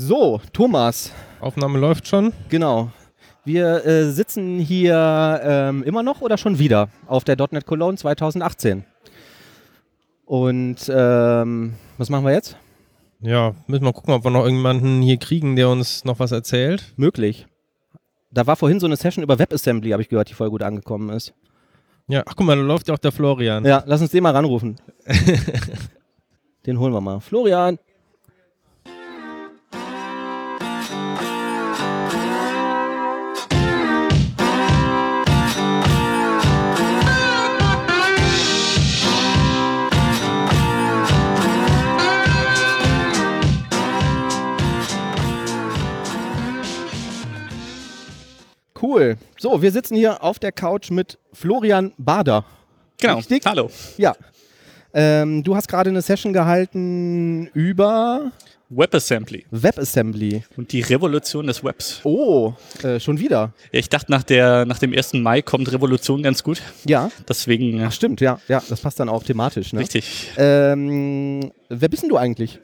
So, Thomas. Aufnahme läuft schon. Genau. Wir äh, sitzen hier ähm, immer noch oder schon wieder auf der .NET Cologne 2018. Und ähm, was machen wir jetzt? Ja, müssen wir gucken, ob wir noch irgendjemanden hier kriegen, der uns noch was erzählt. Möglich. Da war vorhin so eine Session über WebAssembly, habe ich gehört, die voll gut angekommen ist. Ja, ach guck mal, da läuft ja auch der Florian. Ja, lass uns den mal ranrufen. den holen wir mal. Florian. Cool. So, wir sitzen hier auf der Couch mit Florian Bader. Genau. Richtig? Hallo. Ja. Ähm, du hast gerade eine Session gehalten über WebAssembly WebAssembly. und die Revolution des Webs. Oh, äh, schon wieder. Ja, ich dachte, nach, der, nach dem 1. Mai kommt Revolution ganz gut. Ja, Deswegen, Ach, stimmt, ja, ja, das passt dann auch thematisch. Ne? richtig. Ähm, wer bist denn du eigentlich?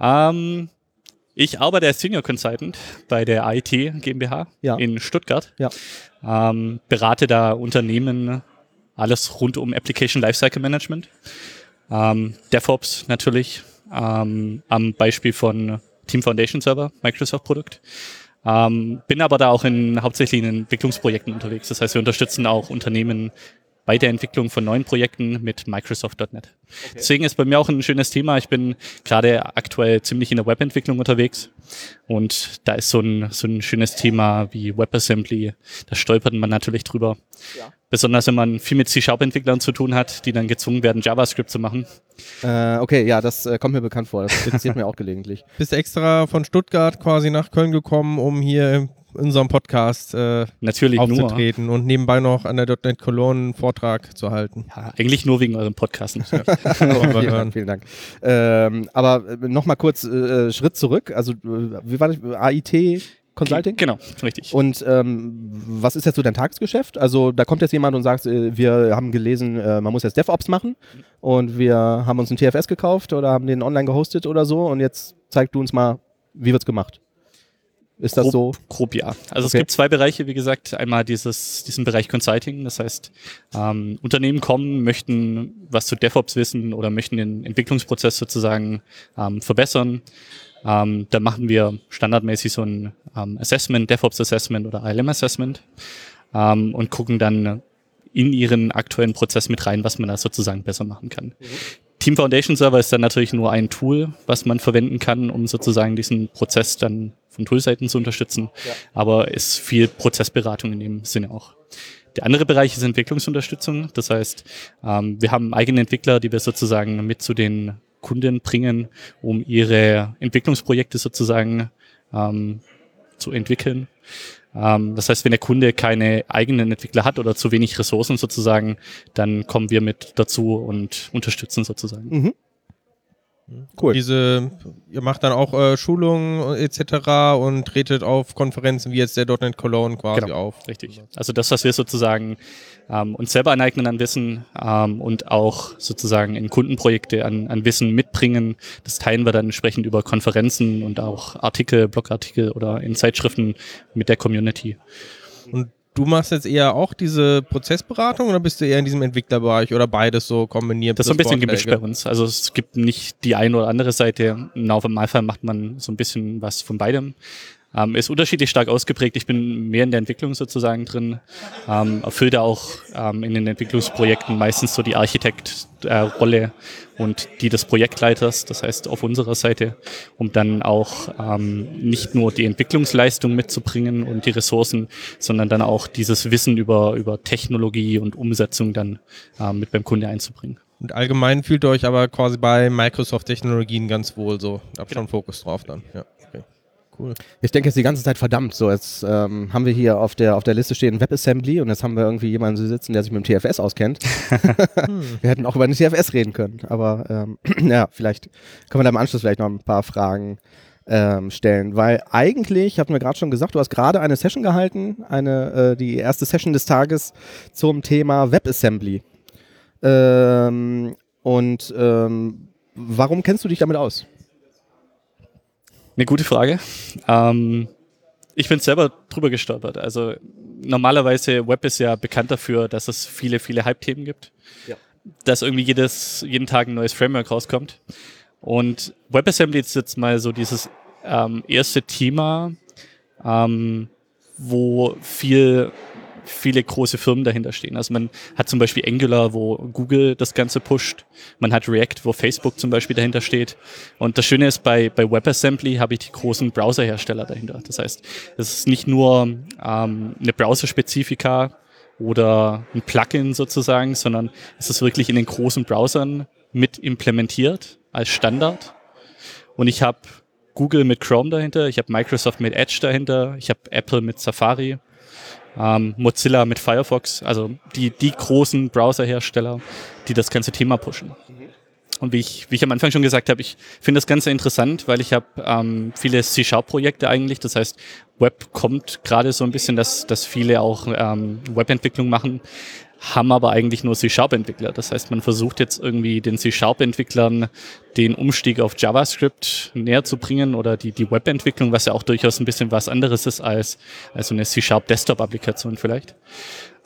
Ähm, ich arbeite als Senior Consultant bei der IT GmbH Ja. in Stuttgart. Ja. Ähm, berate da Unternehmen alles rund um Application Lifecycle Management. Ähm, DevOps natürlich, ähm, am Beispiel von Team Foundation Server, Microsoft Produkt. Ähm, bin aber da auch in hauptsächlich in Entwicklungsprojekten unterwegs. Das heißt, wir unterstützen auch Unternehmen bei der Entwicklung von neuen Projekten mit Microsoft.NET. Deswegen ist bei mir auch ein schönes Thema. Ich bin gerade aktuell ziemlich in der Webentwicklung unterwegs und da ist so ein, so ein schönes Thema wie WebAssembly. Da stolpert man natürlich drüber. Ja. Besonders wenn man viel mit C-Sharp-Entwicklern zu tun hat, die dann gezwungen werden, JavaScript zu machen. Äh, okay, ja, das äh, kommt mir bekannt vor. Das interessiert mir auch gelegentlich. Bist extra von Stuttgart quasi nach Köln gekommen, um hier in unserem Podcast äh, Natürlich nur. aufzutreten und nebenbei noch an der .NET Cologne einen Vortrag zu halten. Ja, eigentlich nur wegen eurem Podcast. Wollen wir vielen. Dank, vielen Dank. Ähm, aber nochmal kurz äh, Schritt zurück. Also, äh, wie war das? AIT Consulting? Genau, richtig. Und ähm, was ist jetzt so dein Tagesgeschäft? Also da kommt jetzt jemand und sagt, äh, wir haben gelesen, äh, man muss jetzt DevOps machen und wir haben uns einen TFS gekauft oder haben den online gehostet oder so und jetzt zeig du uns mal, wie wird's gemacht. Ist das grob, so? Grob ja. Also es Okay. gibt zwei Bereiche, wie gesagt. Einmal dieses, diesen Bereich Consulting. Das heißt, ähm, Unternehmen kommen, möchten was zu DevOps wissen oder möchten den Entwicklungsprozess sozusagen ähm, verbessern. Ähm, da machen wir standardmäßig so ein ähm, Assessment, DevOps Assessment oder ILM Assessment ähm, und gucken dann in ihren aktuellen Prozess mit rein, was man da sozusagen besser machen kann. Team Foundation Server ist dann natürlich nur ein Tool, was man verwenden kann, um sozusagen diesen Prozess dann von Toolseiten zu unterstützen. Aber ist viel Prozessberatung in dem Sinne auch. Der andere Bereich ist Entwicklungsunterstützung. Das heißt, ähm, wir haben eigene Entwickler, die wir sozusagen mit zu den Kunden bringen, um ihre Entwicklungsprojekte sozusagen ähm, zu entwickeln. Ähm, das heißt, wenn der Kunde keine eigenen Entwickler hat oder zu wenig Ressourcen sozusagen, dann kommen wir mit dazu und unterstützen sozusagen. Mhm. Cool. Diese, ihr macht dann auch äh, Schulungen etc. und tretet auf Konferenzen wie jetzt der .NET Cologne quasi Genau. auf. Richtig. Also das, was wir sozusagen ähm, uns selber aneignen an Wissen ähm, und auch sozusagen in Kundenprojekte an, an Wissen mitbringen, das teilen wir dann entsprechend über Konferenzen und auch Artikel, Blogartikel oder in Zeitschriften mit der Community. Und du machst jetzt eher auch diese Prozessberatung oder bist du eher in diesem Entwicklerbereich oder beides so kombiniert? Das ist so ein bisschen gemischt bei uns. Also es gibt nicht die eine oder andere Seite. Im Normalfall macht man so ein bisschen was von beidem. Ähm, ist unterschiedlich stark ausgeprägt. Ich bin mehr in der Entwicklung sozusagen drin. Ähm, erfülle da auch ähm, in den Entwicklungsprojekten meistens so die Architekt-Rolle und die des Projektleiters, das heißt auf unserer Seite, um dann auch ähm, nicht nur die Entwicklungsleistung mitzubringen und die Ressourcen, sondern dann auch dieses Wissen über, über Technologie und Umsetzung dann ähm, mit beim Kunde einzubringen. Und allgemein fühlt ihr euch aber quasi bei Microsoft-Technologien ganz wohl so. Habt Genau. schon Fokus drauf dann. Ja. Cool. Ich denke jetzt die ganze Zeit verdammt. So, jetzt ähm, haben wir hier auf der, auf der Liste stehen WebAssembly und jetzt haben wir irgendwie jemanden sitzen, der sich mit dem TFS auskennt. wir hätten auch über den TFS reden können. Aber ähm, ja, vielleicht können wir da im Anschluss vielleicht noch ein paar Fragen ähm, stellen. Weil eigentlich, hatten wir gerade schon gesagt, du hast gerade eine Session gehalten, eine, äh, die erste Session des Tages zum Thema WebAssembly. Ähm, und ähm, warum kennst du dich damit aus? Eine gute Frage. Ähm, ich bin selber drüber gestolpert. Also normalerweise Web ist ja bekannt dafür, dass es viele, viele Hype-Themen gibt. Ja. Dass irgendwie jedes, jeden Tag ein neues Framework rauskommt. Und WebAssembly ist jetzt mal so dieses ähm, erste Thema, ähm, wo viel viele große Firmen dahinter stehen. Also man hat zum Beispiel Angular, wo Google das Ganze pusht. Man hat React, wo Facebook zum Beispiel dahinter steht. Und das Schöne ist, bei, bei WebAssembly habe ich die großen Browserhersteller dahinter. Das heißt, es ist nicht nur ähm, eine Browser-Spezifika oder ein Plugin sozusagen, sondern es ist wirklich in den großen Browsern mit implementiert als Standard. Und ich habe Google mit Chrome dahinter, ich habe Microsoft mit Edge dahinter, ich habe Apple mit Safari ähm, Mozilla mit Firefox, also die, die großen Browserhersteller, die das ganze Thema pushen. Und wie ich, wie ich am Anfang schon gesagt habe, ich finde das Ganze interessant, weil ich habe ähm, viele C-Sharp-Projekte eigentlich. Das heißt, Web kommt gerade so ein bisschen, dass, dass viele auch ähm, Webentwicklung machen haben aber eigentlich nur C-Sharp-Entwickler. Das heißt, man versucht jetzt irgendwie den C-Sharp-Entwicklern den Umstieg auf JavaScript näher zu bringen oder die, die Webentwicklung, was ja auch durchaus ein bisschen was anderes ist als, als eine C-Sharp-Desktop-Applikation vielleicht.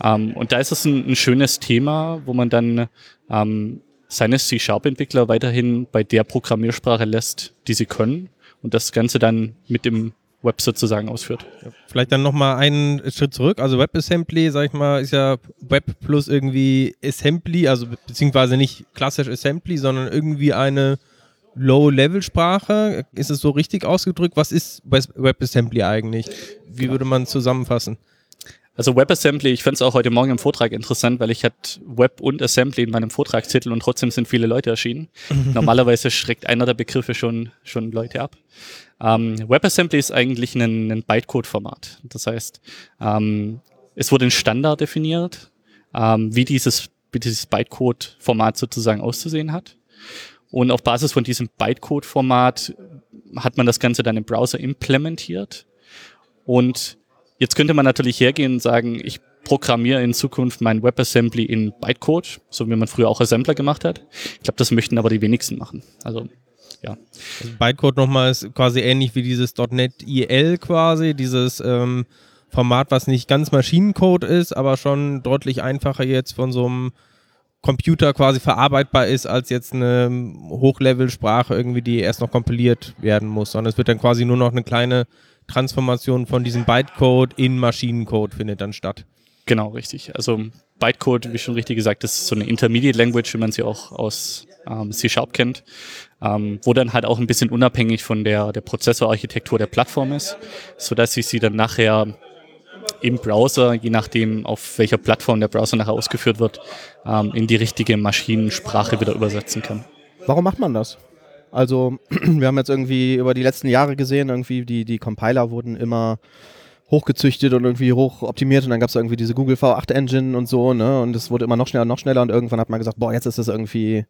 Ähm, und da ist es ein, ein, schönes Thema, wo man dann ähm, seine C-Sharp-Entwickler weiterhin bei der Programmiersprache lässt, die sie können und das Ganze dann mit dem Web sozusagen ausführt. Vielleicht dann nochmal einen Schritt zurück. Also WebAssembly, sag ich mal, ist ja Web plus irgendwie Assembly, also beziehungsweise nicht klassisch Assembly, sondern irgendwie eine Low-Level-Sprache. Ist es so richtig ausgedrückt? Was ist WebAssembly eigentlich? Wie würde man zusammenfassen? Also WebAssembly, ich fand es auch heute Morgen im Vortrag interessant, weil ich hatte Web und Assembly in meinem Vortragstitel und trotzdem sind viele Leute erschienen. Normalerweise schreckt einer der Begriffe schon, schon Leute ab. Ähm, WebAssembly ist eigentlich ein, ein Bytecode-Format. Das heißt, ähm, es wurde ein Standard definiert, ähm, wie dieses, wie dieses Bytecode-Format sozusagen auszusehen hat. Und auf Basis von diesem Bytecode-Format hat man das Ganze dann im Browser implementiert. Und jetzt könnte man natürlich hergehen und sagen, ich programmiere in Zukunft mein WebAssembly in Bytecode, so wie man früher auch Assembler gemacht hat. Ich glaube, das möchten aber die wenigsten machen. Also ja. Also Bytecode nochmal ist quasi ähnlich wie dieses .NET IL quasi, dieses ähm, Format, was nicht ganz Maschinencode ist, aber schon deutlich einfacher jetzt von so einem Computer quasi verarbeitbar ist, als jetzt eine Hochlevel-Sprache irgendwie, die erst noch kompiliert werden muss, sondern es wird dann quasi nur noch eine kleine Transformation von diesem Bytecode in Maschinencode findet dann statt. Genau, richtig. Also Bytecode, wie schon richtig gesagt, ist so eine Intermediate Language, wie man sie auch aus ähm, C-Sharp kennt ähm, wo dann halt auch ein bisschen unabhängig von der, der Prozessorarchitektur der Plattform ist, so dass ich sie dann nachher im Browser, je nachdem auf welcher Plattform der Browser nachher ausgeführt wird, ähm, in die richtige Maschinensprache wieder übersetzen kann. Warum macht man das? Also wir haben jetzt irgendwie über die letzten Jahre gesehen, irgendwie die, die Compiler wurden immer hochgezüchtet und irgendwie hoch optimiert und dann gab es irgendwie diese Google V8 Engine und so, ne? Und es wurde immer noch schneller, noch schneller und irgendwann hat man gesagt, boah, jetzt ist das irgendwie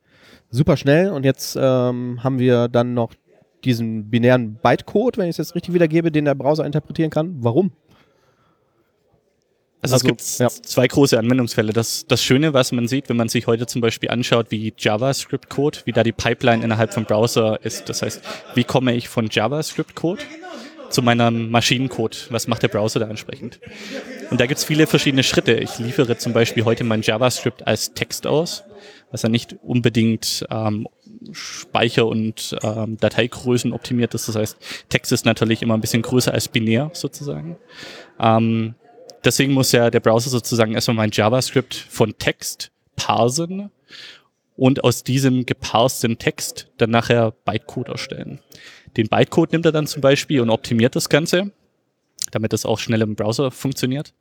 super schnell und jetzt ähm, haben wir dann noch diesen binären Bytecode, wenn ich es jetzt richtig wiedergebe, den der Browser interpretieren kann. Warum? Also, also, es gibt ja. zwei große Anwendungsfälle. Das, das Schöne, was man sieht, wenn man sich heute zum Beispiel anschaut, wie JavaScript-Code, wie da die Pipeline innerhalb vom Browser ist. Das heißt, wie komme ich von JavaScript-Code zu meinem Maschinencode? Was macht der Browser da entsprechend? Und da gibt es viele verschiedene Schritte. Ich liefere zum Beispiel heute mein JavaScript als Text aus was ja nicht unbedingt ähm, Speicher- und ähm, Dateigrößen optimiert ist. Das heißt, Text ist natürlich immer ein bisschen größer als binär sozusagen. Ähm, deswegen muss ja der Browser sozusagen erstmal mein JavaScript von Text parsen und aus diesem geparsten Text dann nachher Bytecode erstellen. Den Bytecode nimmt er dann zum Beispiel und optimiert das Ganze, damit das auch schnell im Browser funktioniert.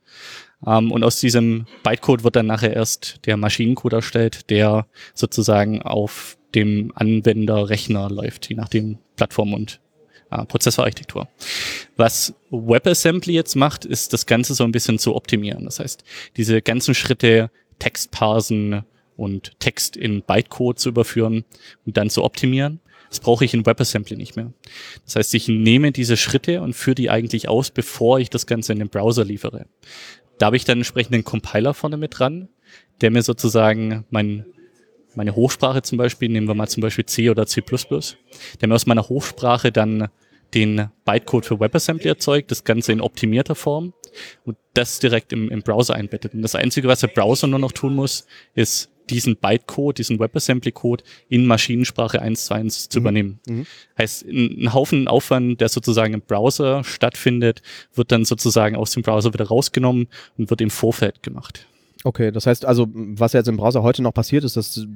Ähm, und aus diesem Bytecode wird dann nachher erst der Maschinencode erstellt, der sozusagen auf dem Anwenderrechner läuft, je nachdem Plattform und äh, Prozessorarchitektur. Was WebAssembly jetzt macht, ist das Ganze so ein bisschen zu optimieren. Das heißt, diese ganzen Schritte Text parsen und Text in Bytecode zu überführen und dann zu optimieren. Das brauche ich in WebAssembly nicht mehr. Das heißt, ich nehme diese Schritte und führe die eigentlich aus, bevor ich das Ganze in den Browser liefere. Da habe ich dann entsprechend einen Compiler vorne mit dran, der mir sozusagen mein, meine Hochsprache zum Beispiel, nehmen wir mal zum Beispiel C oder C++, der mir aus meiner Hochsprache dann den Bytecode für WebAssembly erzeugt, das Ganze in optimierter Form und das direkt im, im Browser einbettet. Und das Einzige, was der Browser nur noch tun muss, ist diesen Bytecode, diesen WebAssembly-Code in Maschinensprache 1 zu 1 zu mhm. übernehmen. Mhm. Heißt, ein, ein, Haufen Aufwand, der sozusagen im Browser stattfindet, wird dann sozusagen aus dem Browser wieder rausgenommen und wird im Vorfeld gemacht. Okay, das heißt also, was jetzt im Browser heute noch passiert, ist, dass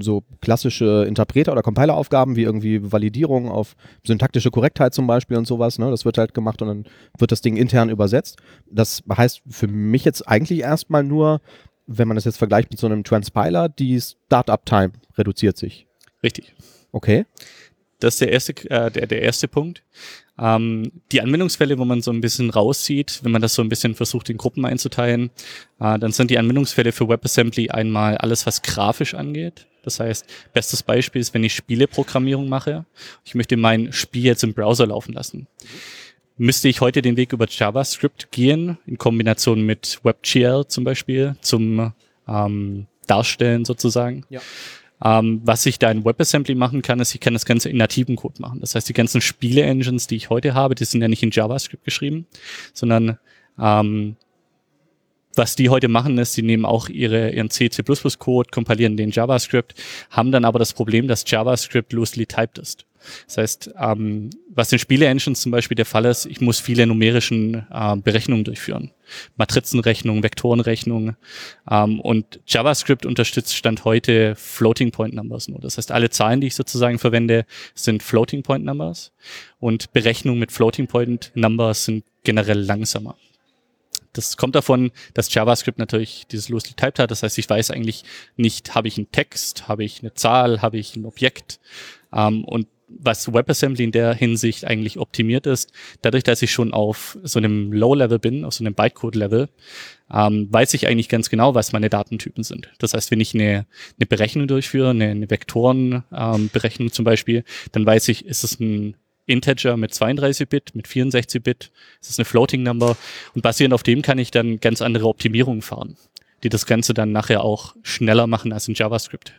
so klassische Interpreter- oder Compiler-Aufgaben wie irgendwie Validierung auf syntaktische Korrektheit zum Beispiel und sowas, ne, das wird halt gemacht und dann wird das Ding intern übersetzt. Das heißt für mich jetzt eigentlich erstmal nur, wenn man das jetzt vergleicht mit so einem Transpiler, die Startup-Time reduziert sich. Richtig. Okay. Das ist der erste, äh, der, der erste Punkt. Ähm, die Anwendungsfälle, wo man so ein bisschen raussieht, wenn man das so ein bisschen versucht, in Gruppen einzuteilen, äh, dann sind die Anwendungsfälle für WebAssembly einmal alles, was grafisch angeht. Das heißt, bestes Beispiel ist, wenn ich Spieleprogrammierung mache. Ich möchte mein Spiel jetzt im Browser laufen lassen. Müsste ich heute den Weg über JavaScript gehen, in Kombination mit WebGL zum Beispiel, zum ähm, Darstellen sozusagen. Ja. Ähm, was ich da in WebAssembly machen kann, ist, ich kann das Ganze in nativen Code machen. Das heißt, die ganzen Spiele-Engines, die ich heute habe, die sind ja nicht in JavaScript geschrieben, sondern ähm, was die heute machen, ist, sie nehmen auch ihre, ihren C, C++-Code, kompilieren den JavaScript, haben dann aber das Problem, dass JavaScript loosely typed ist. Das heißt, ähm, was in Spiele-Engines zum Beispiel der Fall ist, ich muss viele numerischen äh, Berechnungen durchführen. Matrizenrechnungen, Vektorenrechnungen. Ähm, und JavaScript unterstützt Stand heute Floating Point Numbers nur. Das heißt, alle Zahlen, die ich sozusagen verwende, sind Floating Point Numbers. Und Berechnungen mit Floating Point Numbers sind generell langsamer. Das kommt davon, dass JavaScript natürlich dieses loosely typed hat. Das heißt, ich weiß eigentlich nicht, habe ich einen Text, habe ich eine Zahl, habe ich ein Objekt. Ähm, und was WebAssembly in der Hinsicht eigentlich optimiert ist, dadurch, dass ich schon auf so einem Low-Level bin, auf so einem Bytecode-Level, ähm, weiß ich eigentlich ganz genau, was meine Datentypen sind. Das heißt, wenn ich eine, eine Berechnung durchführe, eine, eine Vektorenberechnung ähm, zum Beispiel, dann weiß ich, ist es ein Integer mit 32-Bit, mit 64-Bit, ist es eine Floating Number und basierend auf dem kann ich dann ganz andere Optimierungen fahren, die das Ganze dann nachher auch schneller machen als in JavaScript.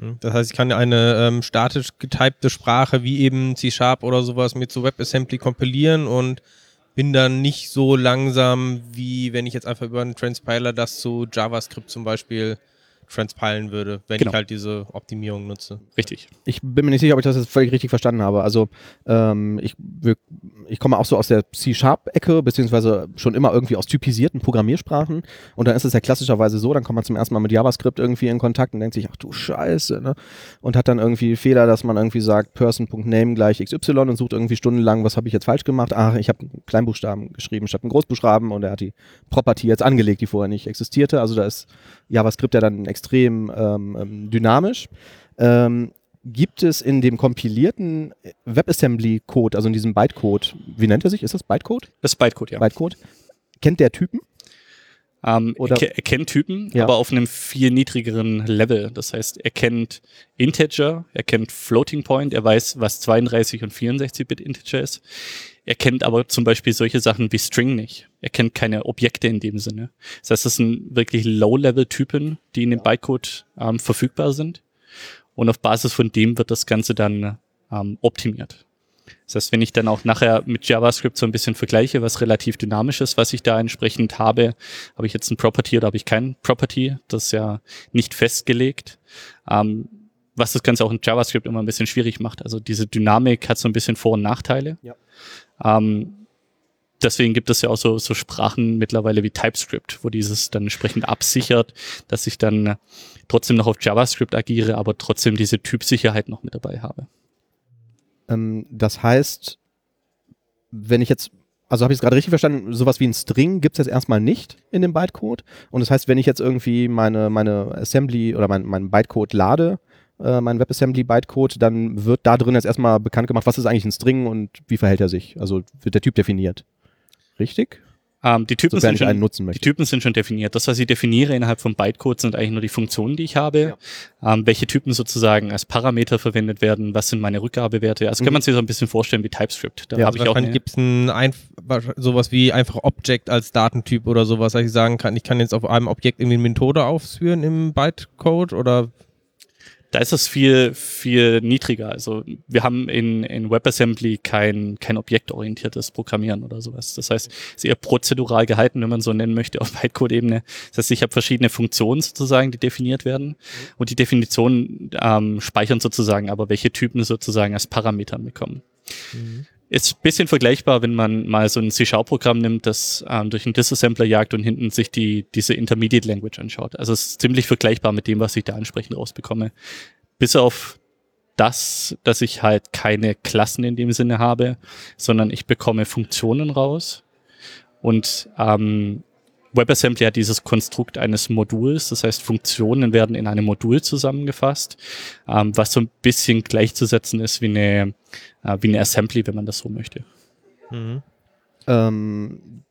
Mhm. Das heißt, ich kann eine ähm, statisch getypte Sprache wie eben C-Sharp oder sowas mit so WebAssembly kompilieren und bin dann nicht so langsam, wie wenn ich jetzt einfach über einen Transpiler das zu JavaScript zum Beispiel transpilen würde, wenn genau. ich halt diese Optimierung nutze. Richtig. Ich bin mir nicht sicher, ob ich das jetzt völlig richtig verstanden habe. Also ähm, ich, ich komme auch so aus der C-Sharp-Ecke, beziehungsweise schon immer irgendwie aus typisierten Programmiersprachen. Und dann ist es ja klassischerweise so, dann kommt man zum ersten Mal mit JavaScript irgendwie in Kontakt und denkt sich, ach du Scheiße, ne? Und hat dann irgendwie Fehler, dass man irgendwie sagt, person.name gleich XY und sucht irgendwie stundenlang, was habe ich jetzt falsch gemacht? Ach, ich habe einen Kleinbuchstaben geschrieben statt einen Großbuchstaben und er hat die Property jetzt angelegt, die vorher nicht existierte. Also da ist JavaScript ja dann extrem ähm, ähm, dynamisch. Ähm, gibt es in dem kompilierten WebAssembly-Code, also in diesem Bytecode, wie nennt er sich? Ist das Bytecode? Das ist Bytecode, ja. Bytecode. Kennt der Typen? Ähm, Oder? Er, kennt Typen, ja. aber auf einem viel niedrigeren Level. Das heißt, er kennt Integer, er kennt Floating Point, er weiß, was 32 und 64-Bit Integer ist. Er kennt aber zum Beispiel solche Sachen wie String nicht. Er kennt keine Objekte in dem Sinne. Das heißt, das sind wirklich Low-Level-Typen, die in dem Bytecode ähm, verfügbar sind. Und auf Basis von dem wird das Ganze dann ähm, optimiert. Das heißt, wenn ich dann auch nachher mit JavaScript so ein bisschen vergleiche, was relativ dynamisch ist, was ich da entsprechend habe, habe ich jetzt ein Property oder habe ich kein Property, das ist ja nicht festgelegt. Ähm, was das Ganze auch in JavaScript immer ein bisschen schwierig macht. Also diese Dynamik hat so ein bisschen Vor- und Nachteile. Ja. Ähm, deswegen gibt es ja auch so, so Sprachen mittlerweile wie TypeScript, wo dieses dann entsprechend absichert, dass ich dann trotzdem noch auf JavaScript agiere, aber trotzdem diese Typsicherheit noch mit dabei habe. Ähm, das heißt, wenn ich jetzt, also habe ich es gerade richtig verstanden, sowas wie ein String gibt es jetzt erstmal nicht in dem Bytecode. Und das heißt, wenn ich jetzt irgendwie meine, meine Assembly oder mein, meinen Bytecode lade, äh, mein WebAssembly-Bytecode, dann wird da drin jetzt erstmal bekannt gemacht, was ist eigentlich ein String und wie verhält er sich. Also wird der Typ definiert. Richtig? Ähm, die, Typen sind schon, nutzen möchte. die Typen sind schon definiert. Das, was ich definiere innerhalb von Bytecode, sind eigentlich nur die Funktionen, die ich habe. Ja. Ähm, welche Typen sozusagen als Parameter verwendet werden, was sind meine Rückgabewerte. Also mhm. kann man sich so ein bisschen vorstellen wie TypeScript. Da ja, habe ich auch gibt es ein sowas wie einfach Object als Datentyp oder sowas, dass ich sagen kann, ich kann jetzt auf einem Objekt irgendwie eine Methode ausführen im Bytecode oder da ist es viel, viel niedriger. Also wir haben in, in WebAssembly kein, kein objektorientiertes Programmieren oder sowas. Das heißt, es ist eher prozedural gehalten, wenn man so nennen möchte, auf Bytecode-Ebene. Das heißt, ich habe verschiedene Funktionen sozusagen, die definiert werden. Und die Definitionen ähm, speichern sozusagen aber, welche Typen sozusagen als Parametern bekommen. Mhm. Ist bisschen vergleichbar, wenn man mal so ein C-Sharp-Programm nimmt, das ähm, durch einen Disassembler jagt und hinten sich die, diese Intermediate Language anschaut. Also es ist ziemlich vergleichbar mit dem, was ich da entsprechend rausbekomme. Bis auf das, dass ich halt keine Klassen in dem Sinne habe, sondern ich bekomme Funktionen raus. Und ähm, WebAssembly hat dieses Konstrukt eines Moduls, das heißt Funktionen werden in einem Modul zusammengefasst, ähm, was so ein bisschen gleichzusetzen ist wie eine, äh, wie eine Assembly, wenn man das so möchte. Mhm. Ähm,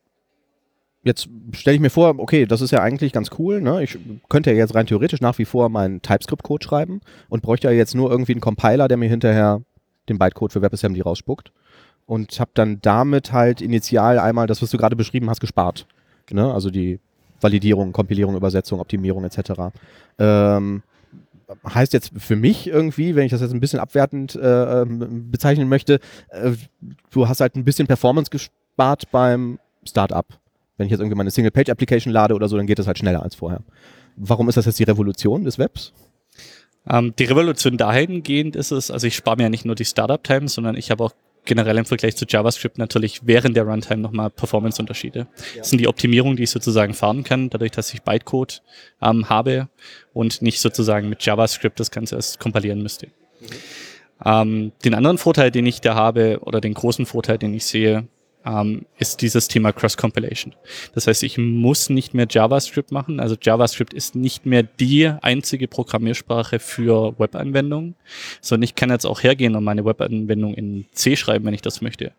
jetzt stelle ich mir vor, okay, das ist ja eigentlich ganz cool. Ne? Ich könnte ja jetzt rein theoretisch nach wie vor meinen TypeScript-Code schreiben und bräuchte ja jetzt nur irgendwie einen Compiler, der mir hinterher den Bytecode für WebAssembly rausspuckt. Und habe dann damit halt initial einmal das, was du gerade beschrieben hast, gespart. Ne? Also die Validierung, Kompilierung, Übersetzung, Optimierung etc. Ähm, heißt jetzt für mich irgendwie, wenn ich das jetzt ein bisschen abwertend äh, ähm, bezeichnen möchte, äh, du hast halt ein bisschen Performance gespart beim Startup. Wenn ich jetzt irgendwie meine Single-Page-Application lade oder so, dann geht das halt schneller als vorher. Warum ist das jetzt die Revolution des Webs? Ähm, die Revolution dahingehend ist es, also ich spare mir ja nicht nur die Startup-Time, sondern ich habe auch generell im Vergleich zu JavaScript natürlich während der Runtime nochmal Performance-Unterschiede. Das sind die Optimierungen, die ich sozusagen fahren kann, dadurch, dass ich Bytecode ähm, habe und nicht sozusagen mit JavaScript das Ganze erst kompilieren müsste. Mhm. Ähm, den anderen Vorteil, den ich da habe, oder den großen Vorteil, den ich sehe, ähm, ist dieses Thema Cross-Compilation. Das heißt, ich muss nicht mehr JavaScript machen. Also JavaScript ist nicht mehr die einzige Programmiersprache für Webanwendungen, sondern ich kann jetzt auch hergehen und meine Webanwendung in C schreiben, wenn ich das möchte.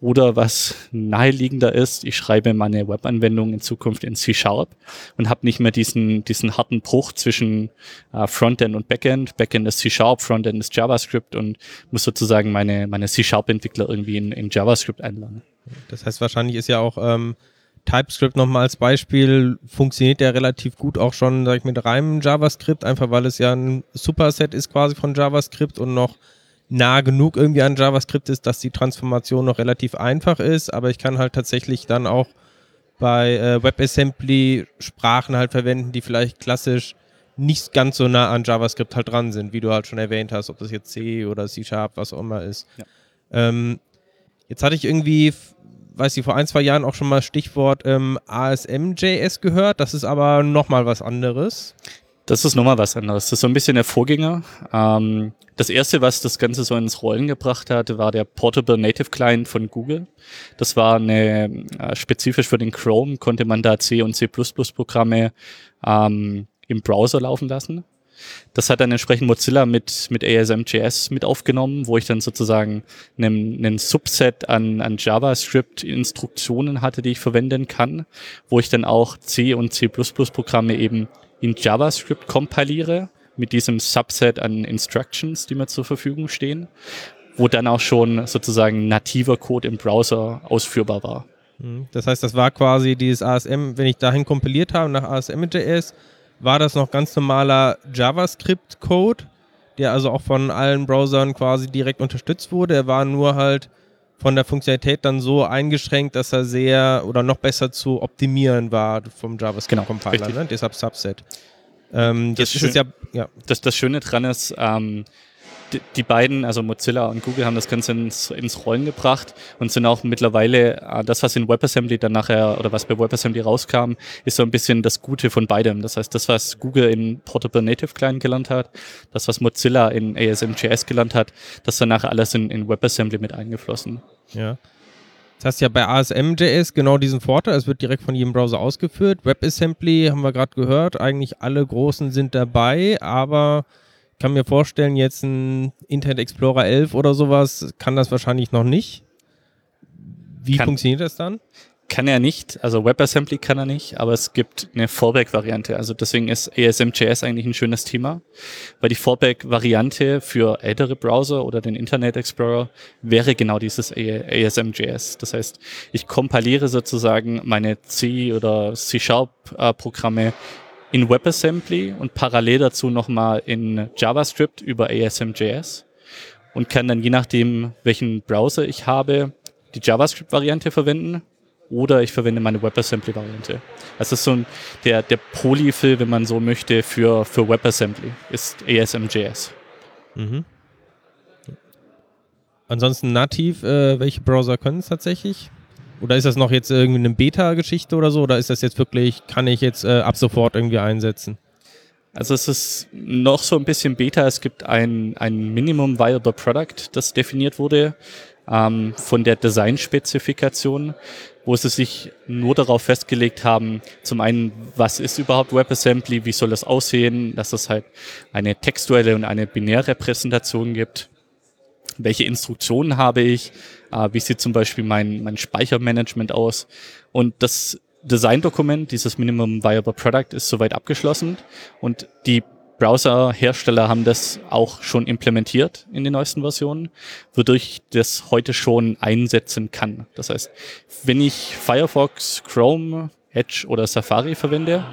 Oder was naheliegender ist, ich schreibe meine Webanwendung in Zukunft in C-Sharp und habe nicht mehr diesen, diesen harten Bruch zwischen äh, Frontend und Backend. Backend ist C-Sharp, Frontend ist JavaScript und muss sozusagen meine, meine C-Sharp-Entwickler irgendwie in, in JavaScript einladen. Das heißt, wahrscheinlich ist ja auch ähm, TypeScript nochmal als Beispiel, funktioniert ja relativ gut auch schon, sag ich, mit reinem JavaScript, einfach weil es ja ein Superset ist quasi von JavaScript und noch nah genug irgendwie an JavaScript ist, dass die Transformation noch relativ einfach ist, aber ich kann halt tatsächlich dann auch bei äh, WebAssembly Sprachen halt verwenden, die vielleicht klassisch nicht ganz so nah an JavaScript halt dran sind, wie du halt schon erwähnt hast, ob das jetzt C oder C Sharp, was auch immer ist. Ja. Ähm, jetzt hatte ich irgendwie, weiß ich, vor ein, zwei Jahren auch schon mal Stichwort ähm, ASM.js gehört, das ist aber nochmal was anderes. Das ist nochmal was anderes. Das ist so ein bisschen der Vorgänger. Ähm, das erste, was das Ganze so ins Rollen gebracht hat, war der Portable Native Client von Google. Das war eine, äh, spezifisch für den Chrome konnte man da C und C++ Programme ähm, im Browser laufen lassen. Das hat dann entsprechend Mozilla mit, mit ASM.js mit aufgenommen, wo ich dann sozusagen einen, einen Subset an, an JavaScript-Instruktionen hatte, die ich verwenden kann, wo ich dann auch C und C++-Programme eben in JavaScript kompiliere mit diesem Subset an Instructions, die mir zur Verfügung stehen, wo dann auch schon sozusagen nativer Code im Browser ausführbar war. Mhm. Das heißt, das war quasi dieses ASM, wenn ich dahin kompiliert habe nach ASM.js, war das noch ganz normaler JavaScript-Code, der also auch von allen Browsern quasi direkt unterstützt wurde. Er war nur halt von der Funktionalität dann so eingeschränkt, dass er sehr oder noch besser zu optimieren war vom JavaScript-Compiler, genau, ne? deshalb Subset. Ähm, das, schön, ja, ja. Das, das Schöne dran ist, ähm, die, beiden, also Mozilla und Google, haben das Ganze ins, ins Rollen gebracht und sind auch mittlerweile, äh, das, was in WebAssembly dann nachher, oder was bei WebAssembly rauskam, ist so ein bisschen das Gute von beidem. Das heißt, das, was Google in Portable Native Client gelernt hat, das, was Mozilla in ASM.js gelernt hat, das danach alles in, in WebAssembly mit eingeflossen. Ja. Das heißt ja bei ASM.js genau diesen Vorteil, es wird direkt von jedem Browser ausgeführt. WebAssembly haben wir gerade gehört, eigentlich alle großen sind dabei, aber kann mir vorstellen, jetzt ein Internet Explorer 11 oder sowas kann das wahrscheinlich noch nicht. Wie kann, funktioniert das dann? kann er nicht, also WebAssembly kann er nicht, aber es gibt eine Fallback-Variante. Also deswegen ist ASM.js eigentlich ein schönes Thema, weil die Fallback-Variante für ältere Browser oder den Internet Explorer wäre genau dieses ASM.js. Das heißt, ich kompiliere sozusagen meine C- oder C-Sharp-Programme in WebAssembly und parallel dazu nochmal in JavaScript über ASM.js und kann dann je nachdem, welchen Browser ich habe, die JavaScript-Variante verwenden oder ich verwende meine WebAssembly-Variante. Also ist so ein, der, der Polyfill, wenn man so möchte, für, für WebAssembly ist ASM.js. Mhm. Ansonsten nativ, äh, welche Browser können es tatsächlich? Oder ist das noch jetzt irgendwie eine Beta-Geschichte oder so? Oder ist das jetzt wirklich, kann ich jetzt äh, ab sofort irgendwie einsetzen? Also es ist noch so ein bisschen Beta. Es gibt ein, ein Minimum Viable Product, das definiert wurde ähm, von der Design-Spezifikation, wo sie sich nur darauf festgelegt haben, zum einen, was ist überhaupt WebAssembly, wie soll das aussehen, dass es halt eine textuelle und eine binäre Präsentation gibt welche Instruktionen habe ich, äh, wie sieht zum Beispiel mein, mein Speichermanagement aus. Und das Designdokument, dieses Minimum Viable Product, ist soweit abgeschlossen und die Browserhersteller haben das auch schon implementiert in den neuesten Versionen, wodurch ich das heute schon einsetzen kann. Das heißt, wenn ich Firefox, Chrome, Edge oder Safari verwende,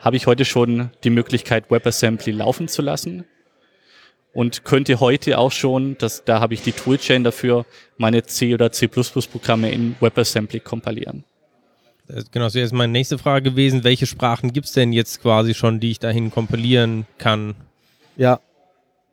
habe ich heute schon die Möglichkeit, WebAssembly laufen zu lassen und könnte heute auch schon, das, da habe ich die Toolchain dafür, meine C oder C++ Programme in WebAssembly kompilieren. Genau, das wäre jetzt meine nächste Frage gewesen. Welche Sprachen gibt es denn jetzt quasi schon, die ich dahin kompilieren kann? Ja,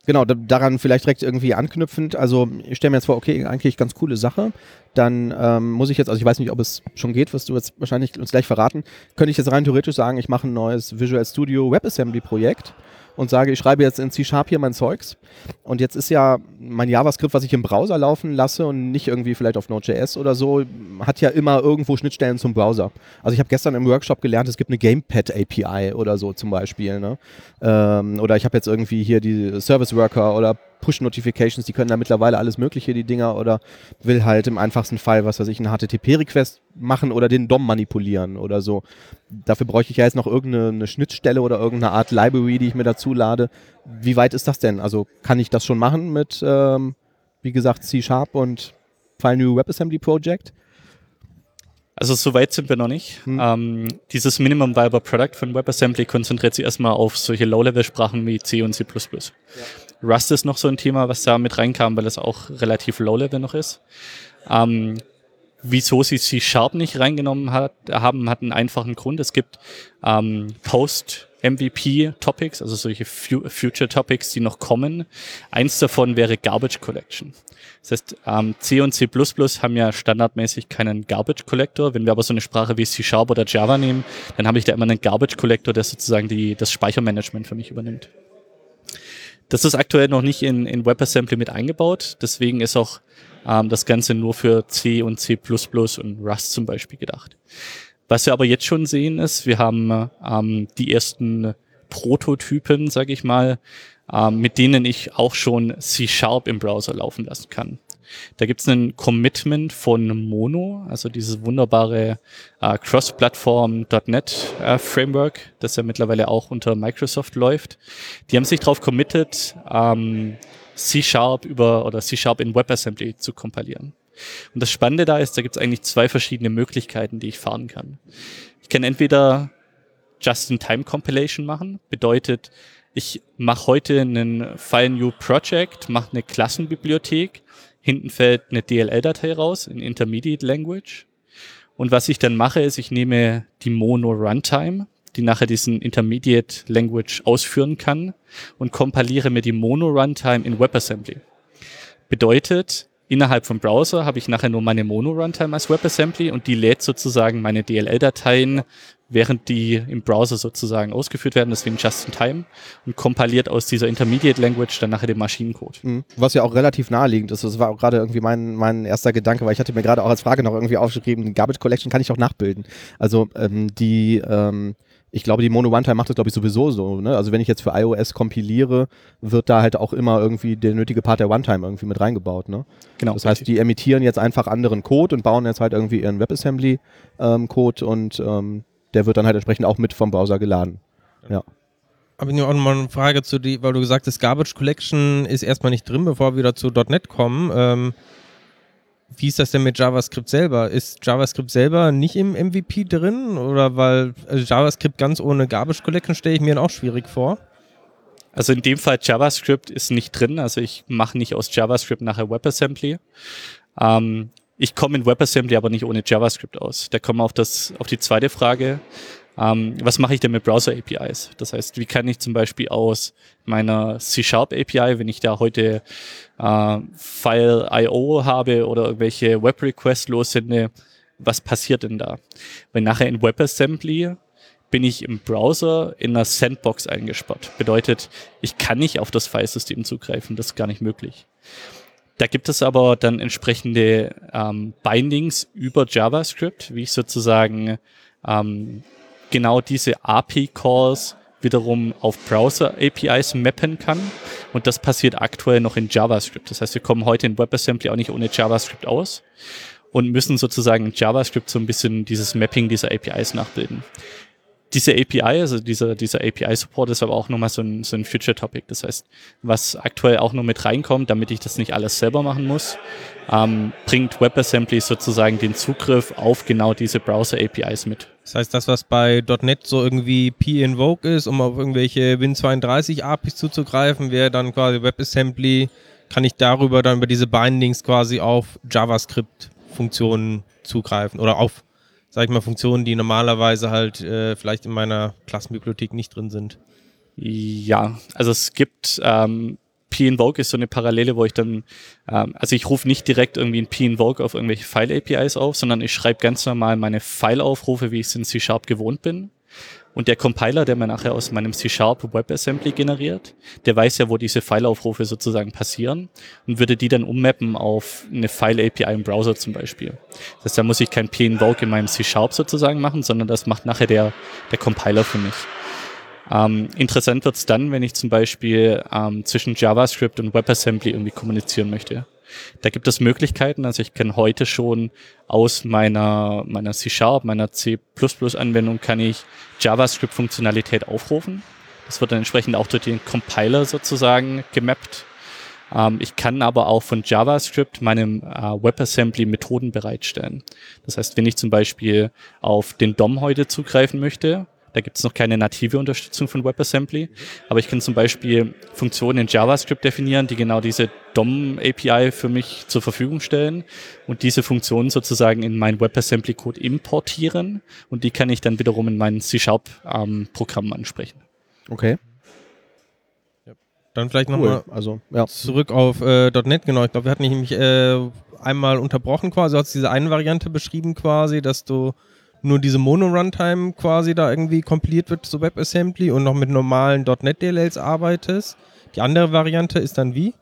genau, daran vielleicht direkt irgendwie anknüpfend. Also ich stelle mir jetzt vor, okay, eigentlich ganz coole Sache. Dann ähm, muss ich jetzt, also ich weiß nicht, ob es schon geht, was du jetzt wahrscheinlich uns gleich verraten, könnte ich jetzt rein theoretisch sagen, ich mache ein neues Visual Studio WebAssembly Projekt und sage, ich schreibe jetzt in C-Sharp hier mein Zeugs. Und jetzt ist ja mein JavaScript, was ich im Browser laufen lasse und nicht irgendwie vielleicht auf Node.js oder so, hat ja immer irgendwo Schnittstellen zum Browser. Also ich habe gestern im Workshop gelernt, es gibt eine Gamepad API oder so zum Beispiel. Ne? Ähm, oder ich habe jetzt irgendwie hier die Service Worker oder Push-Notifications, die können da mittlerweile alles Mögliche, die Dinger, oder will halt im einfachsten Fall, was weiß ich, einen HTTP-Request machen oder den DOM manipulieren oder so. Dafür bräuchte ich ja jetzt noch irgendeine Schnittstelle oder irgendeine Art Library, die ich mir dazu lade. Wie weit ist das denn? Also kann ich das schon machen mit, ähm, wie gesagt, C-Sharp und File New WebAssembly Project? Also so weit sind wir noch nicht. Hm. Ähm, dieses Minimum Viable Product von WebAssembly konzentriert sich erstmal auf solche Low-Level-Sprachen wie C und C++. Ja. Rust ist noch so ein Thema, was da mit reinkam, weil es auch relativ low-level noch ist. Ähm, wieso sie C-Sharp nicht reingenommen hat, haben, hat einen einfachen Grund. Es gibt ähm, Post-MVP-Topics, also solche Future-Topics, die noch kommen. Eins davon wäre Garbage Collection. Das heißt, ähm, C und C++ haben ja standardmäßig keinen Garbage Collector. Wenn wir aber so eine Sprache wie C Sharp oder Java nehmen, dann habe ich da immer einen Garbage Collector, der sozusagen die, das Speichermanagement für mich übernimmt. Das ist aktuell noch nicht in, in WebAssembly mit eingebaut. Deswegen ist auch ähm, das Ganze nur für C und C++ und Rust zum Beispiel gedacht. Was wir aber jetzt schon sehen ist, wir haben ähm, die ersten Prototypen, sage ich mal, ähm, mit denen ich auch schon C-Sharp im Browser laufen lassen kann. Da gibt es ein Commitment von Mono, also dieses wunderbare äh, Cross-Plattform.NET äh, Framework, das ja mittlerweile auch unter Microsoft läuft. Die haben sich darauf committed, ähm, C-Sharp über oder C-Sharp in WebAssembly zu kompilieren. Und das Spannende da ist, da gibt es eigentlich zwei verschiedene Möglichkeiten, die ich fahren kann. Ich kann entweder Just-in-Time-Compilation machen, bedeutet, ich mache heute einen File New Project, mache eine Klassenbibliothek Hinten fällt eine DLL-Datei raus in Intermediate Language. Und was ich dann mache, ist, ich nehme die Mono Runtime, die nachher diesen Intermediate Language ausführen kann und kompiliere mir die Mono Runtime in WebAssembly. Bedeutet, innerhalb vom Browser habe ich nachher nur meine Mono Runtime als WebAssembly und die lädt sozusagen meine DLL-Dateien während die im Browser sozusagen ausgeführt werden, deswegen just in time und kompiliert aus dieser Intermediate Language dann nachher den Maschinencode. Mhm. Was ja auch relativ naheliegend ist. Das war auch gerade irgendwie mein, mein erster Gedanke, weil ich hatte mir gerade auch als Frage noch irgendwie aufgeschrieben, Garbage Collection kann ich auch nachbilden. Also ähm, die ähm, ich glaube, die Mono One-Time macht das, glaube ich, sowieso so. Ne? Also wenn ich jetzt für iOS kompiliere, wird da halt auch immer irgendwie der nötige Part der One-Time irgendwie mit reingebaut. Ne? Genau. Das heißt, die emittieren jetzt einfach anderen Code und bauen jetzt halt irgendwie ihren WebAssembly-Code ähm, und ähm, der wird dann halt entsprechend auch mit vom Browser geladen. Ja. Aber ich auch nochmal eine Frage zu die, weil du gesagt hast, Garbage Collection ist erstmal nicht drin, bevor wir wieder zu .NET kommen. Ähm, wie ist das denn mit JavaScript selber? Ist JavaScript selber nicht im MVP drin? Oder weil also JavaScript ganz ohne Garbage Collection stelle ich mir auch schwierig vor? Also in dem Fall JavaScript ist nicht drin. Also ich mache nicht aus JavaScript nachher WebAssembly. Ähm, ich komme in WebAssembly aber nicht ohne JavaScript aus. Da kommen wir auf, das, auf die zweite Frage. Ähm, was mache ich denn mit Browser-APIs? Das heißt, wie kann ich zum Beispiel aus meiner C-Sharp-API, wenn ich da heute äh, File.io habe oder irgendwelche Web-Requests lossende, was passiert denn da? Weil nachher in WebAssembly bin ich im Browser in einer Sandbox eingesperrt. Bedeutet, ich kann nicht auf das Filesystem zugreifen, das ist gar nicht möglich. Da gibt es aber dann entsprechende ähm, Bindings über JavaScript, wie ich sozusagen ähm, genau diese API-Calls wiederum auf Browser-APIs mappen kann. Und das passiert aktuell noch in JavaScript. Das heißt, wir kommen heute in WebAssembly auch nicht ohne JavaScript aus und müssen sozusagen in JavaScript so ein bisschen dieses Mapping dieser APIs nachbilden diese API, also dieser, dieser API-Support ist aber auch nochmal so ein, so ein Future-Topic. Das heißt, was aktuell auch noch mit reinkommt, damit ich das nicht alles selber machen muss, ähm, bringt WebAssembly sozusagen den Zugriff auf genau diese Browser-APIs mit. Das heißt, das, was bei .NET so irgendwie P-Invoke ist, um auf irgendwelche Win32 APIs zuzugreifen, wäre dann quasi WebAssembly, kann ich darüber dann über diese Bindings quasi auf JavaScript-Funktionen zugreifen oder auf sag ich mal, Funktionen, die normalerweise halt äh, vielleicht in meiner Klassenbibliothek nicht drin sind. Ja, also es gibt ähm, P-Invoke ist so eine Parallele, wo ich dann, ähm, also ich rufe nicht direkt irgendwie ein P-Invoke auf irgendwelche File-APIs auf, sondern ich schreibe ganz normal meine File-Aufrufe, wie ich es in C-Sharp gewohnt bin. Und der Compiler, der mir nachher aus meinem C-Sharp WebAssembly generiert, der weiß ja, wo diese File-Aufrufe sozusagen passieren und würde die dann ummappen auf eine File-API im Browser zum Beispiel. Das heißt, da muss ich kein p-invoke in meinem C-Sharp sozusagen machen, sondern das macht nachher der, der Compiler für mich. Ähm, interessant wird's dann, wenn ich zum Beispiel ähm, zwischen JavaScript und WebAssembly irgendwie kommunizieren möchte. Da gibt es Möglichkeiten. Also ich kann heute schon aus meiner, meiner C-Sharp, meiner C++-Anwendung kann ich JavaScript-Funktionalität aufrufen. Das wird dann entsprechend auch durch den Compiler sozusagen gemappt. Ähm, ich kann aber auch von JavaScript meinem äh, WebAssembly Methoden bereitstellen. Das heißt, wenn ich zum Beispiel auf den DOM heute zugreifen möchte, da gibt es noch keine native Unterstützung von WebAssembly. Aber ich kann zum Beispiel Funktionen in JavaScript definieren, die genau diese DOM-API für mich zur Verfügung stellen und diese Funktionen sozusagen in mein WebAssembly-Code importieren und die kann ich dann wiederum in mein C-Sharp-Programm ähm, ansprechen. Okay. Dann vielleicht nochmal cool. also, ja. zurück auf äh, .NET, genau. Ich glaube, wir hatten nämlich äh, einmal unterbrochen quasi, du hast diese eine Variante beschrieben quasi, dass du nur diese Mono-Runtime quasi da irgendwie kompiliert wird zu WebAssembly und noch mit normalen .NET DLLs arbeitest. Die andere Variante ist dann wie?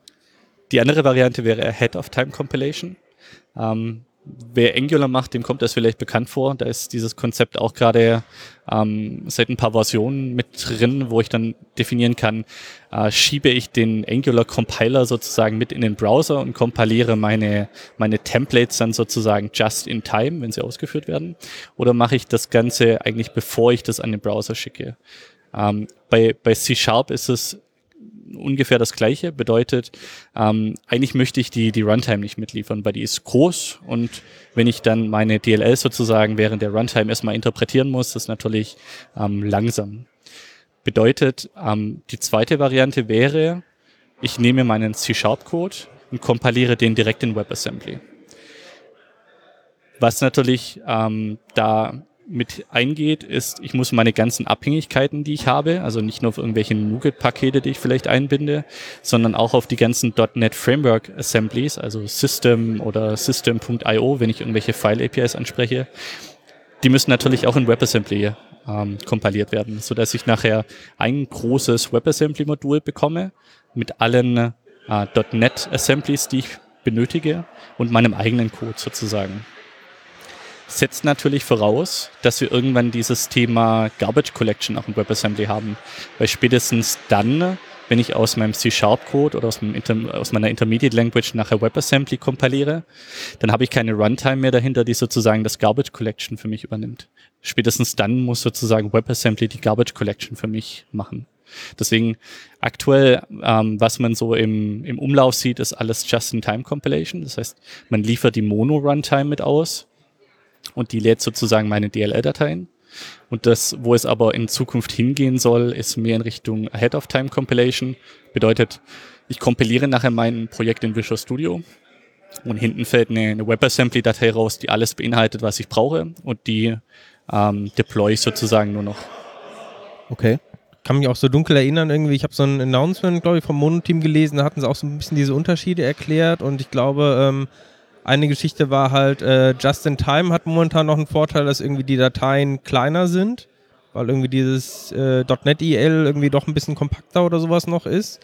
Die andere Variante wäre Ahead of Time Compilation. Ähm, wer Angular macht, dem kommt das vielleicht bekannt vor. Da ist dieses Konzept auch gerade ähm, seit ein paar Versionen mit drin, wo ich dann definieren kann, äh, schiebe ich den Angular Compiler sozusagen mit in den Browser und kompiliere meine, meine Templates dann sozusagen just in time, wenn sie ausgeführt werden. Oder mache ich das Ganze eigentlich bevor ich das an den Browser schicke? Ähm, bei, bei C Sharp ist es ungefähr das Gleiche. Bedeutet, ähm, eigentlich möchte ich die, die Runtime nicht mitliefern, weil die ist groß und wenn ich dann meine DLL sozusagen während der Runtime erstmal interpretieren muss, ist natürlich ähm, langsam. Bedeutet, ähm, die zweite Variante wäre, ich nehme meinen C-Sharp-Code und kompiliere den direkt in WebAssembly. Was natürlich ähm, da mit eingeht, ist, ich muss meine ganzen Abhängigkeiten, die ich habe, also nicht nur auf irgendwelche NuGet-Pakete, die ich vielleicht einbinde, sondern auch auf die ganzen .NET Framework Assemblies, also System oder System.io, wenn ich irgendwelche File-APIs anspreche, die müssen natürlich auch in WebAssembly ähm, kompiliert werden, so dass ich nachher ein großes WebAssembly-Modul bekomme mit allen äh, .NET Assemblies, die ich benötige und meinem eigenen Code sozusagen setzt natürlich voraus, dass wir irgendwann dieses Thema Garbage Collection auch in WebAssembly haben. Weil spätestens dann, wenn ich aus meinem C-Sharp-Code oder aus, aus, meiner Intermediate Language nachher WebAssembly kompiliere, dann habe ich keine Runtime mehr dahinter, die sozusagen das Garbage Collection für mich übernimmt. Spätestens dann muss sozusagen WebAssembly die Garbage Collection für mich machen. Deswegen aktuell, ähm, was man so im, im Umlauf sieht, ist alles Just-in-Time-Compilation. Das heißt, man liefert die Mono-Runtime mit aus und die lädt sozusagen meine DLL-Dateien. Und das, wo es aber in Zukunft hingehen soll, ist mehr in Richtung Ahead-of-Time-Compilation. Bedeutet, ich kompiliere nachher mein Projekt in Visual Studio und hinten fällt eine, eine WebAssembly-Datei raus, die alles beinhaltet, was ich brauche und die ähm, deploy ich sozusagen nur noch. Okay. Kann mich auch so dunkel erinnern, irgendwie, ich habe so ein Announcement, glaube ich, vom Mono-Team gelesen, da hatten sie auch so ein bisschen diese Unterschiede erklärt und ich glaube, ähm, eine Geschichte war halt, äh, Just in Time hat momentan noch einen Vorteil, dass irgendwie die Dateien kleiner sind, weil irgendwie dieses äh, .NET IL irgendwie doch ein bisschen kompakter oder sowas noch ist.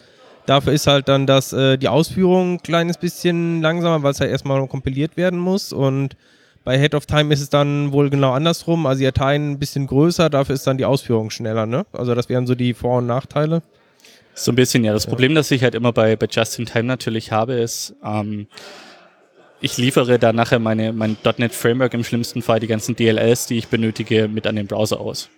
Dafür ist halt dann das, äh, die Ausführung ein kleines bisschen langsamer, weil es ja erstmal kompiliert werden muss und bei Head of Time ist es dann wohl genau andersrum. Also die Dateien ein bisschen größer, dafür ist dann die Ausführung schneller, ne? Also das wären so die Vor- und Nachteile. So ein bisschen, ja. Das ja. Problem, das ich halt immer bei, bei Just-in-Time natürlich habe, ist, ähm, ich liefere da nachher meine, mein .NET Framework im schlimmsten Fall die ganzen DLLs, die ich benötige, mit an den Browser aus.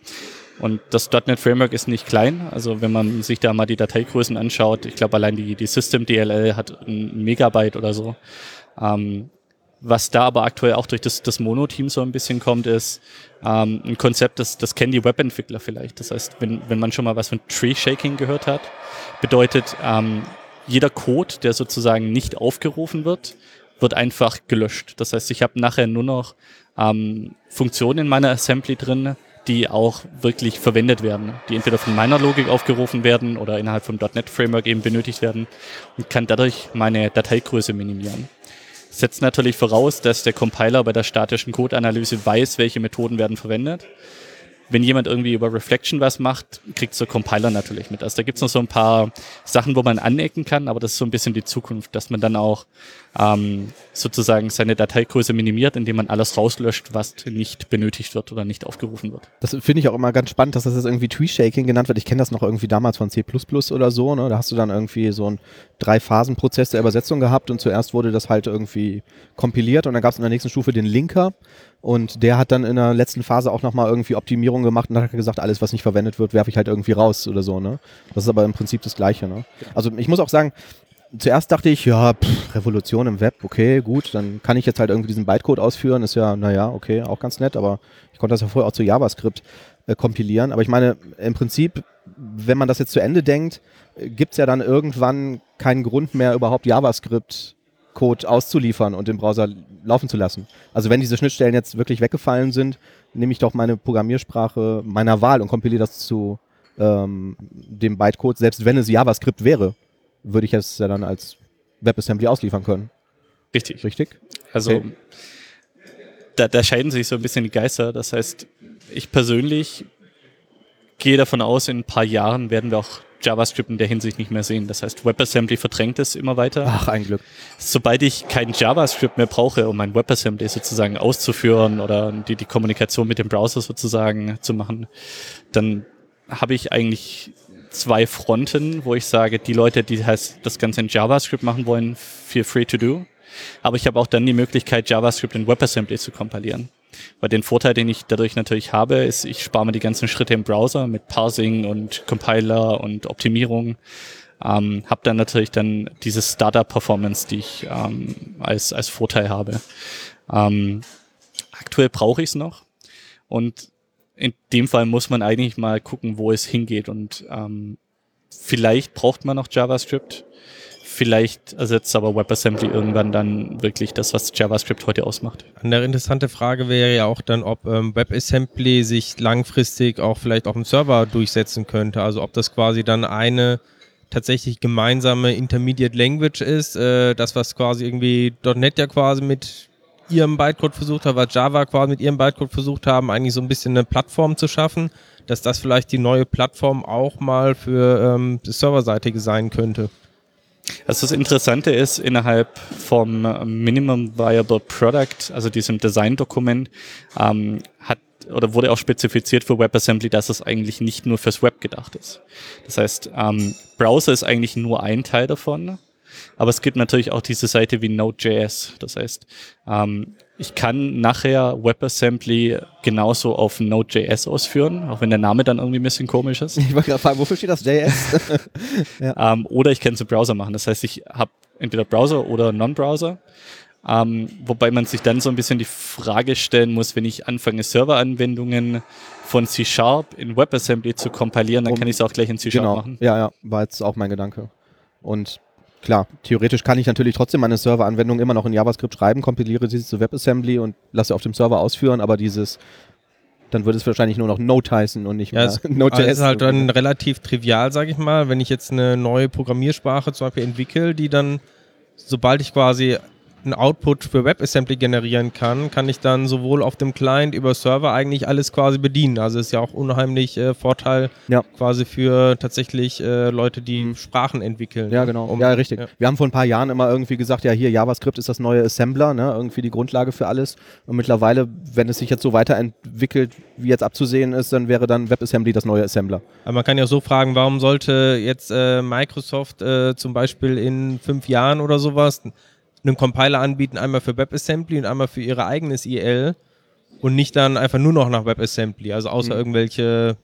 Und das .NET Framework ist nicht klein. Also wenn man sich da mal die Dateigrößen anschaut, ich glaube allein die, die System DLL hat ein Megabyte oder so. Ähm, was da aber aktuell auch durch das, das Mono-Team so ein bisschen kommt, ist ähm, ein Konzept, das, das kennen die Webentwickler vielleicht. Das heißt, wenn, wenn man schon mal was von Tree-Shaking gehört hat, bedeutet, ähm, jeder Code, der sozusagen nicht aufgerufen wird, wird einfach gelöscht. Das heißt, ich habe nachher nur noch ähm, Funktionen in meiner Assembly drin, die auch wirklich verwendet werden, die entweder von meiner Logik aufgerufen werden oder innerhalb vom .NET Framework eben benötigt werden und kann dadurch meine Dateigröße minimieren. Setzt natürlich voraus, dass der Compiler bei der statischen Codeanalyse weiß, welche Methoden werden verwendet wenn jemand irgendwie über Reflection was macht, kriegt so Compiler natürlich mit. Also da gibt's noch so ein paar Sachen, wo man anecken kann, aber das ist so ein bisschen die Zukunft, dass man dann auch ähm, sozusagen seine Dateigröße minimiert, indem man alles rauslöscht, was nicht benötigt wird oder nicht aufgerufen wird. Das finde ich auch immer ganz spannend, dass das jetzt irgendwie Tree-Shaking genannt wird. Ich kenne das noch irgendwie damals von C++ oder so. Ne? Da hast du dann irgendwie so einen Drei-Phasen-Prozess der Übersetzung gehabt und zuerst wurde das halt irgendwie kompiliert und dann gab es in der nächsten Stufe den Linker und der hat dann in der letzten Phase auch nochmal irgendwie Optimierung gemacht und hat gesagt, alles, was nicht verwendet wird, werfe ich halt irgendwie raus oder so, ne? Das ist aber im Prinzip das Gleiche, ne? Also ich muss auch sagen, zuerst dachte ich, ja, pff, Revolution im Web, okay, gut, dann kann ich jetzt halt irgendwie diesen Bytecode ausführen, ist ja, naja, okay, auch ganz nett, aber ich konnte das ja vorher auch zu JavaScript äh, kompilieren. Aber ich meine, im Prinzip, wenn man das jetzt zu Ende denkt, äh, gibt es ja dann irgendwann keinen Grund mehr, überhaupt JavaScript Code auszuliefern und im Browser laufen zu lassen. Also wenn diese Schnittstellen jetzt wirklich weggefallen sind, nehme ich doch meine Programmiersprache meiner Wahl und kompiliere das zu ähm, dem Bytecode, selbst wenn es JavaScript wäre, würde ich es ja dann als WebAssembly ausliefern können. Richtig. Richtig? Also okay. da, da scheiden sich so ein bisschen die Geister. Das heißt, ich persönlich gehe davon aus, in ein paar Jahren werden wir auch JavaScript in der Hinsicht nicht mehr sehen. Das heißt, WebAssembly verdrängt es immer weiter. Ach, ein Glück. Sobald ich kein JavaScript mehr brauche, um mein WebAssembly sozusagen auszuführen oder die, die Kommunikation mit dem Browser sozusagen zu machen, dann habe ich eigentlich zwei Fronten, wo ich sage, die Leute, die das Ganze in JavaScript machen wollen, feel free to do. Aber ich habe auch dann die Möglichkeit, JavaScript in WebAssembly zu kompilieren. Weil den Vorteil, den ich dadurch natürlich habe, ist, ich spare mir die ganzen Schritte im Browser mit Parsing und Compiler und Optimierung. Ähm, habe dann natürlich dann diese Startup-Performance, die ich ähm, als, als Vorteil habe. Ähm, aktuell brauche ich es noch. Und in dem Fall muss man eigentlich mal gucken, wo es hingeht. Und ähm, vielleicht braucht man noch JavaScript. Vielleicht ersetzt aber WebAssembly irgendwann dann wirklich das, was JavaScript heute ausmacht. Eine interessante Frage wäre ja auch dann, ob ähm, WebAssembly sich langfristig auch vielleicht auf dem Server durchsetzen könnte. Also ob das quasi dann eine tatsächlich gemeinsame Intermediate Language ist, äh, das was quasi irgendwie .NET ja quasi mit ihrem Bytecode versucht hat, was Java quasi mit ihrem Bytecode versucht haben, eigentlich so ein bisschen eine Plattform zu schaffen, dass das vielleicht die neue Plattform auch mal für ähm, das Serverseitige sein könnte. Also das Interessante ist, innerhalb vom Minimum Viable Product, also diesem Design-Dokument, ähm, hat oder wurde auch spezifiziert für WebAssembly, dass es eigentlich nicht nur fürs Web gedacht ist. Das heißt, ähm, Browser ist eigentlich nur ein Teil davon. Aber es gibt natürlich auch diese Seite wie Node.js. Das heißt, ähm, ich kann nachher WebAssembly genauso auf Node.js ausführen, auch wenn der Name dann irgendwie ein bisschen komisch ist. Ich wollte gerade fragen, wofür steht das JS? ja. ähm, oder ich kann es im Browser machen. Das heißt, ich habe entweder Browser oder Non-Browser. Ähm, wobei man sich dann so ein bisschen die Frage stellen muss, wenn ich anfange, Serveranwendungen von C-Sharp in WebAssembly zu kompilieren, dann um, kann ich es auch gleich in C-Sharp genau. machen. Ja, ja, war jetzt auch mein Gedanke. Und klar, theoretisch kann ich natürlich trotzdem meine Serveranwendung immer noch in JavaScript schreiben, kompiliere sie zu WebAssembly und lasse auf dem Server ausführen, aber dieses dann würde es wahrscheinlich nur noch Node heißen und nicht ja, mehr es, Node.js. Das ist halt dann relativ trivial, sage ich mal, wenn ich jetzt eine neue Programmiersprache zum Beispiel entwickle, die dann, sobald ich quasi einen Output für WebAssembly generieren kann, kann ich dann sowohl auf dem Client über Server eigentlich alles quasi bedienen. Also ist ja auch unheimlich äh, Vorteil ja. quasi für tatsächlich äh, Leute, die mhm. Sprachen entwickeln. Ja, genau. Um, ja, richtig. Ja. Wir haben vor ein paar Jahren immer irgendwie gesagt, ja, hier JavaScript ist das neue Assembler, ne? irgendwie die Grundlage für alles. Und mittlerweile, wenn es sich jetzt so weiterentwickelt, wie jetzt abzusehen ist, dann wäre dann WebAssembly das neue Assembler. Aber man kann ja so fragen, warum sollte jetzt äh, Microsoft äh, zum Beispiel in fünf Jahren oder sowas einen Compiler anbieten, einmal für WebAssembly und einmal für ihre eigenes IL und nicht dann einfach nur noch nach WebAssembly, also außer mhm. irgendwelche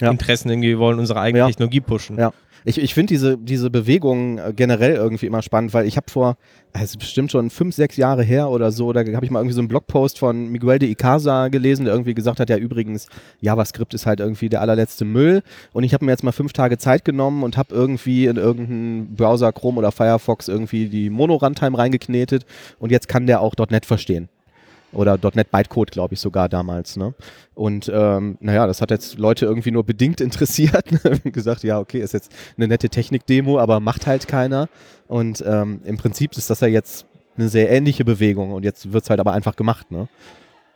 ja. Interessen irgendwie wollen unsere eigene ja. Technologie pushen. Ja. Ich, ich finde diese, diese Bewegung äh, generell irgendwie immer spannend, weil ich habe vor, es ist bestimmt schon fünf, sechs Jahre her oder so, da habe ich mal irgendwie so einen Blogpost von Miguel de Icaza gelesen, der irgendwie gesagt hat, ja übrigens, JavaScript ist halt irgendwie der allerletzte Müll. Und ich habe mir jetzt mal fünf Tage Zeit genommen und habe irgendwie in irgendeinen Browser, Chrome oder Firefox irgendwie die Mono-Runtime reingeknetet. Und jetzt kann der auch .NET verstehen oder .NET Bytecode, glaube ich, sogar damals. Ne? Und ähm, naja, das hat jetzt Leute irgendwie nur bedingt interessiert. gesagt, ja, okay, ist jetzt eine nette Technik-Demo, aber macht halt keiner. Und ähm, im Prinzip ist das ja jetzt eine sehr ähnliche Bewegung und jetzt wird es halt aber einfach gemacht. Ne?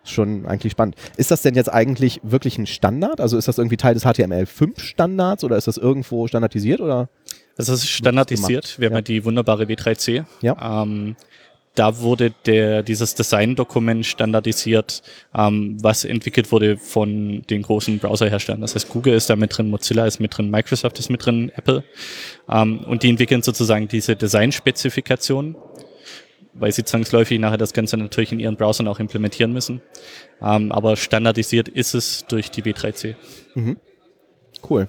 Schon eigentlich spannend. Ist das denn jetzt eigentlich wirklich ein Standard? Also ist das irgendwie Teil des HTML5-Standards oder ist das irgendwo standardisiert oder? Das ist standardisiert. Wir haben ja die wunderbare W3C. Ja. Ähm, da wurde der, dieses Design-Dokument standardisiert, ähm, was entwickelt wurde von den großen Browserherstellern. Das heißt, Google ist da mit drin, Mozilla ist mit drin, Microsoft ist mit drin, Apple. Ähm, und die entwickeln sozusagen diese Design-Spezifikation, weil sie zwangsläufig nachher das Ganze natürlich in ihren Browsern auch implementieren müssen. Ähm, aber standardisiert ist es durch die W3C. Mhm. Cool.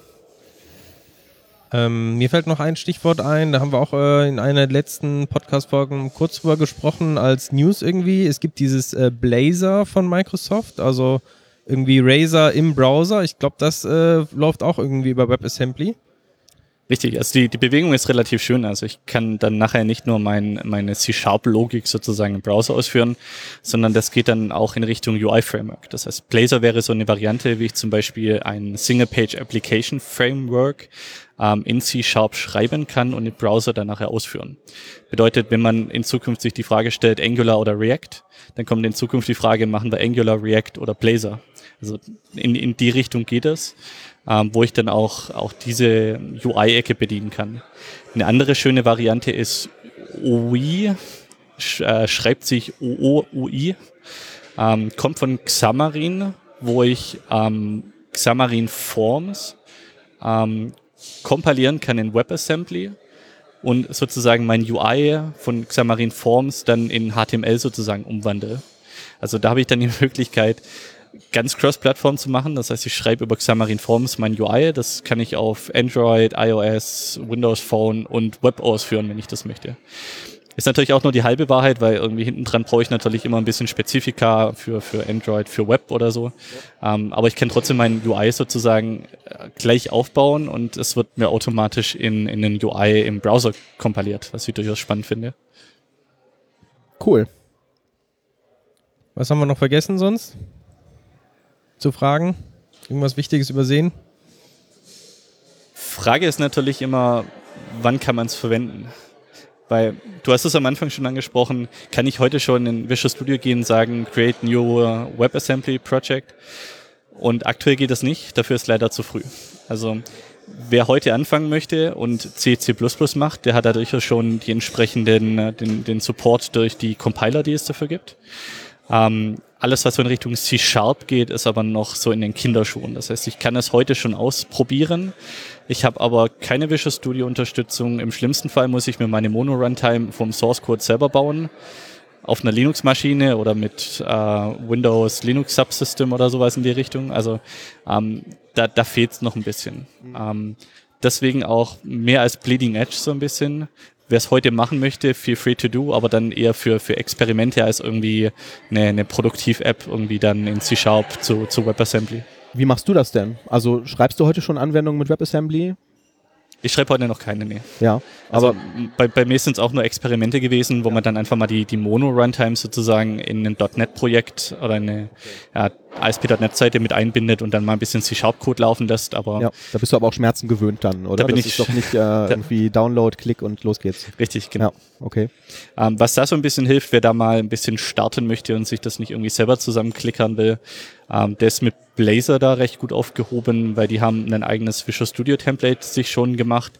Ähm, mir fällt noch ein Stichwort ein, da haben wir auch äh, in einer der letzten Podcast-Folgen kurz drüber gesprochen, als News irgendwie. Es gibt dieses äh, Blazor von Microsoft, also irgendwie Razer im Browser. Ich glaube, das äh, läuft auch irgendwie über WebAssembly. Richtig, also die, die Bewegung ist relativ schön. Also ich kann dann nachher nicht nur mein, meine C-Sharp-Logik sozusagen im Browser ausführen, sondern das geht dann auch in Richtung UI-Framework. Das heißt, Blazor wäre so eine Variante, wie ich zum Beispiel ein Single-Page-Application-Framework ähm, in C-Sharp schreiben kann und im Browser dann nachher ausführen. Bedeutet, wenn man in Zukunft sich die Frage stellt, Angular oder React, dann kommt in Zukunft die Frage, machen wir Angular, React oder Blazor? Also in, in die Richtung geht es ähm, wo ich dann auch, auch diese UI-Ecke bedienen kann. Eine andere schöne Variante ist UI, sch, äh, schreibt sich OOUI, ähm, kommt von Xamarin, wo ich ähm, Xamarin Forms ähm, kompilieren kann in WebAssembly und sozusagen mein UI von Xamarin Forms dann in HTML sozusagen umwandle. Also da habe ich dann die Möglichkeit, ganz cross-Plattform zu machen. Das heißt, ich schreibe über Xamarin Forms mein UI. Das kann ich auf Android, iOS, Windows Phone und Web ausführen, wenn ich das möchte. Ist natürlich auch nur die halbe Wahrheit, weil irgendwie hinten dran brauche ich natürlich immer ein bisschen Spezifika für, für Android, für Web oder so. Ja. Ähm, aber ich kann trotzdem mein UI sozusagen äh, gleich aufbauen und es wird mir automatisch in, in den UI im Browser kompiliert, was ich durchaus spannend finde. Cool. Was haben wir noch vergessen sonst? zu fragen? Irgendwas Wichtiges übersehen? Frage ist natürlich immer, wann kann man es verwenden? Weil du hast es am Anfang schon angesprochen, kann ich heute schon in Visual Studio gehen und sagen, create new WebAssembly Project? Und aktuell geht das nicht, dafür ist leider zu früh. Also wer heute anfangen möchte und C, C++ macht, der hat dadurch schon die entsprechenden, den, den Support durch die Compiler, die es dafür gibt. Ähm, alles, was so in Richtung C-Sharp geht, ist aber noch so in den Kinderschuhen. Das heißt, ich kann es heute schon ausprobieren. Ich habe aber keine Visual Studio Unterstützung. Im schlimmsten Fall muss ich mir meine Mono Runtime vom Source Code selber bauen. Auf einer Linux-Maschine oder mit äh, Windows Linux Subsystem oder sowas in die Richtung. Also ähm, da, da fehlt es noch ein bisschen. Mhm. Ähm, deswegen auch mehr als Bleeding Edge so ein bisschen wer es heute machen möchte, feel free to do, aber dann eher für, für Experimente als irgendwie eine, eine Produktiv-App irgendwie dann in C-Sharp zu, zu WebAssembly. Wie machst du das denn? Also schreibst du heute schon Anwendungen mit WebAssembly? Ich schreibe heute noch keine, nee. Ja. Also aber bei, bei mir sind es auch nur Experimente gewesen, wo ja. man dann einfach mal die, die Mono-Runtime sozusagen in ein .NET-Projekt oder eine ja, ASP.NET-Seite mit einbindet und dann mal ein bisschen C-Sharp-Code laufen lässt. Aber ja, da bist du aber auch Schmerzen gewöhnt dann, oder? Da bin das ich ist doch nicht äh, irgendwie Download, Klick und los geht's. Richtig, genau. Ja, okay. Ähm, was da so ein bisschen hilft, wer da mal ein bisschen starten möchte und sich das nicht irgendwie selber zusammenklickern will, ähm, der ist mit Blazor da recht gut aufgehoben, weil die haben ein eigenes Visual Studio Template sich schon gemacht.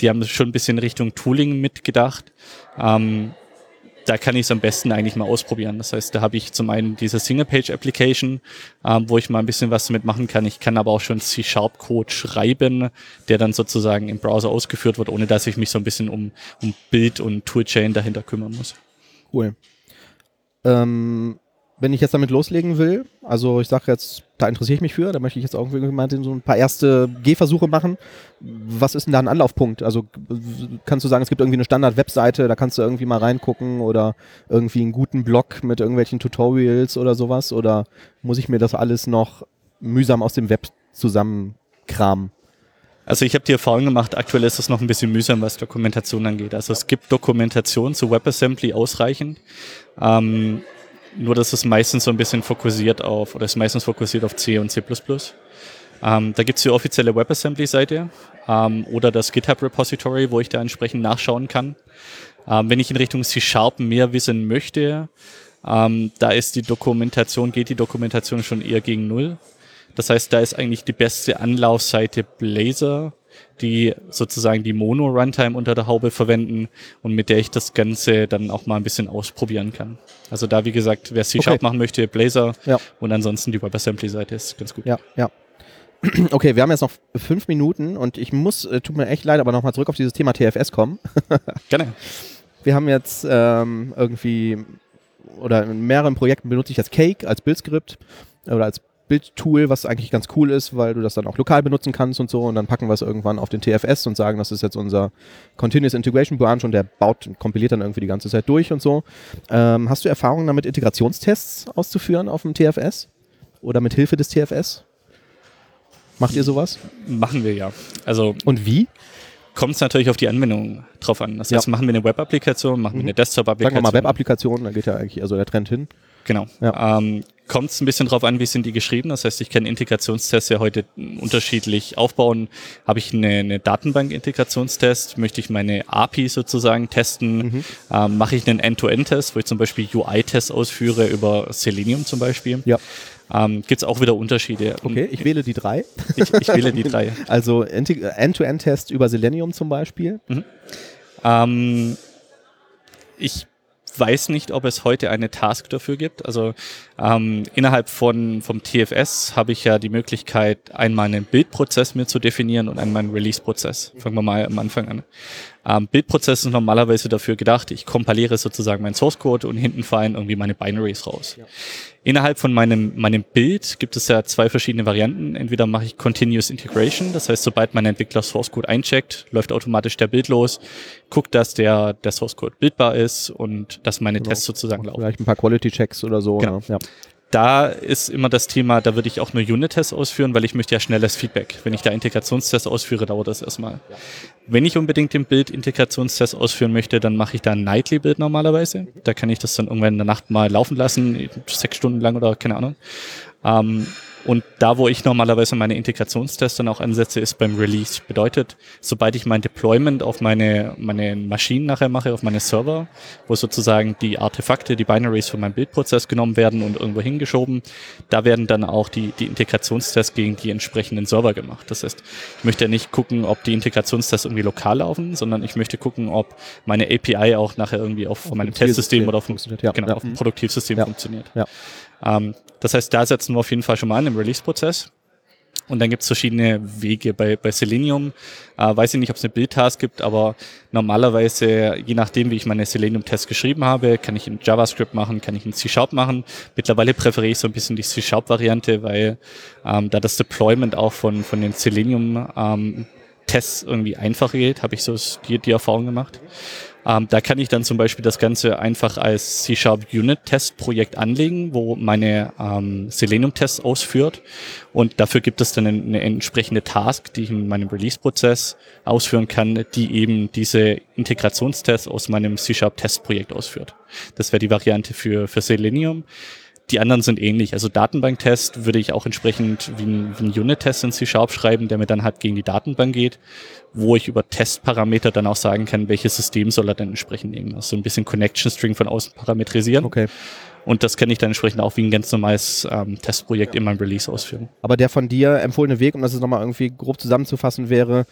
Die haben schon ein bisschen Richtung Tooling mitgedacht. Ähm, da kann ich es am besten eigentlich mal ausprobieren. Das heißt, da habe ich zum einen diese Single-Page-Application, ähm, wo ich mal ein bisschen was damit machen kann. Ich kann aber auch schon C-Sharp-Code schreiben, der dann sozusagen im Browser ausgeführt wird, ohne dass ich mich so ein bisschen um, um Bild und Toolchain dahinter kümmern muss. Cool. Ähm, wenn ich jetzt damit loslegen will, also ich sage jetzt, da interessiere ich mich für, da möchte ich jetzt auch mal so ein paar erste Gehversuche machen. Was ist denn da ein Anlaufpunkt? Also kannst du sagen, es gibt irgendwie eine Standard-Webseite, da kannst du irgendwie mal reingucken oder irgendwie einen guten Blog mit irgendwelchen Tutorials oder sowas? Oder muss ich mir das alles noch mühsam aus dem Web zusammenkramen? Also ich habe die Erfahrung gemacht, aktuell ist es noch ein bisschen mühsam, was Dokumentation angeht. Also es gibt Dokumentation zu WebAssembly ausreichend. Ähm, nur dass es meistens so ein bisschen fokussiert auf, oder ist meistens fokussiert auf C und C++. Ähm, da gibt es die offizielle WebAssembly-Seite ähm, oder das GitHub-Repository, wo ich da entsprechend nachschauen kann. Ähm, wenn ich in Richtung C-Sharp mehr wissen möchte, ähm, da ist die Dokumentation, geht die Dokumentation schon eher gegen Null. Das heißt, da ist eigentlich die beste Anlaufseite Blazor die sozusagen die Mono-Runtime unter der Haube verwenden und mit der ich das Ganze dann auch mal ein bisschen ausprobieren kann. Also da, wie gesagt, wer C-Sharp okay. machen möchte, Blazor ja. und ansonsten die WebAssembly-Seite ist ganz gut. Ja, ja. Okay, wir haben jetzt noch fünf Minuten und ich muss, äh, tut mir echt leid, aber nochmal zurück auf dieses Thema TFS kommen. Gerne. Wir haben jetzt ähm, irgendwie, oder in mehreren Projekten benutze ich das Cake als Bildskript oder als Bildtool, was eigentlich ganz cool ist, weil du das dann auch lokal benutzen kannst und so und dann packen wir es irgendwann auf den TFS und sagen, das ist jetzt unser Continuous Integration Branch und der baut, kompiliert dann irgendwie die ganze Zeit durch und so. Ähm, hast du Erfahrungen damit, Integrationstests auszuführen auf dem TFS oder mit Hilfe des TFS? Macht ihr sowas? Machen wir ja. Also und wie? kommt es natürlich auf die Anwendung drauf an. Das heißt, ja. machen wir eine Web-Applikation, machen wir eine mhm. Desktop-Applikation. Sagen wir mal Web-Applikation, da geht ja eigentlich also der Trend hin. Genau. Ja. Ähm, Kommt es ein bisschen drauf an, wie sind die geschrieben. Das heißt, ich kann Integrationstests ja heute unterschiedlich aufbauen. Habe ich eine, eine Datenbank-Integrationstest, möchte ich meine API sozusagen testen, mhm. ähm, mache ich einen End-to-End-Test, wo ich zum Beispiel UI-Tests ausführe über Selenium zum Beispiel. Ja. Ähm, Gibt es auch wieder Unterschiede. Okay, ich wähle die drei. Ich, ich wähle die drei. Also End-to-End-Test über Selenium zum Beispiel. Mhm. Ähm, ich weiß nicht, ob es heute eine Task dafür gibt. Also ähm, innerhalb von, vom TFS habe ich ja die Möglichkeit, einmal einen Bildprozess mir zu definieren und einmal einen Release-Prozess. Fangen wir mal am Anfang an. Ähm, Bildprozess ist normalerweise dafür gedacht, ich kompiliere sozusagen meinen Source Code und hinten fallen irgendwie meine Binaries raus. Ja. Innerhalb von meinem, meinem Bild gibt es ja zwei verschiedene Varianten. Entweder mache ich Continuous Integration, das heißt, sobald mein Entwickler Source Code eincheckt, läuft automatisch der Bild los, guckt, dass der, der Source Code bildbar ist und dass meine genau. Tests sozusagen laufen. Vielleicht ein paar Quality Checks oder so. Genau. Ja da ist immer das Thema, da würde ich auch nur Unit-Tests ausführen, weil ich möchte ja schnelles Feedback. Wenn ich da Integrationstests ausführe, dauert das erstmal. Wenn ich unbedingt den Bild-Integrationstest ausführen möchte, dann mache ich da ein Nightly-Bild normalerweise. Da kann ich das dann irgendwann in der Nacht mal laufen lassen, sechs Stunden lang oder keine Ahnung. Ähm, und da, wo ich normalerweise meine Integrationstests dann auch ansetze, ist beim Release. Bedeutet, sobald ich mein Deployment auf meine, meine Maschinen nachher mache, auf meine Server, wo sozusagen die Artefakte, die Binaries von meinem Bildprozess genommen werden und irgendwo hingeschoben, da werden dann auch die, die Integrationstests gegen die entsprechenden Server gemacht. Das heißt, ich möchte ja nicht gucken, ob die Integrationstests irgendwie lokal laufen, sondern ich möchte gucken, ob meine API auch nachher irgendwie auf, auf meinem Testsystem oder auf, ja, genau, ja. auf dem Produktivsystem ja. funktioniert. Ja. Ähm, das heißt, da setzen wir auf jeden Fall schon mal an im Release-Prozess. Und dann gibt es verschiedene Wege bei, bei Selenium. Äh, weiß ich nicht, ob es eine Build-Task gibt, aber normalerweise, je nachdem, wie ich meine Selenium-Tests geschrieben habe, kann ich in JavaScript machen, kann ich in C-Sharp machen. Mittlerweile präferiere ich so ein bisschen die C-Sharp-Variante, weil ähm, da das Deployment auch von, von den Selenium ähm, Tests irgendwie einfacher geht, habe ich so die, die Erfahrung gemacht. Ähm, da kann ich dann zum Beispiel das Ganze einfach als C-Sharp Unit Test Projekt anlegen, wo meine ähm, Selenium Tests ausführt. Und dafür gibt es dann eine, entsprechende Task, die ich in meinem Release-Prozess ausführen kann, die eben diese Integrationstests aus meinem C-Sharp Test Projekt ausführt. Das wäre die Variante für, für Selenium. Die anderen sind ähnlich. Also Datenbanktest würde ich auch entsprechend wie ein, wie ein Unit-Test in C-Sharp schreiben, der mir dann halt gegen die Datenbank geht, wo ich über Testparameter dann auch sagen kann, welches System soll er dann entsprechend nehmen. Also ein bisschen Connection String von außen parametrisieren. Okay. Und das kann ich dann entsprechend auch wie ein ganz normales ähm, Testprojekt in meinem Release ausführen. Aber der von dir empfohlene Weg, um das jetzt nochmal irgendwie grob zusammenzufassen, wäre,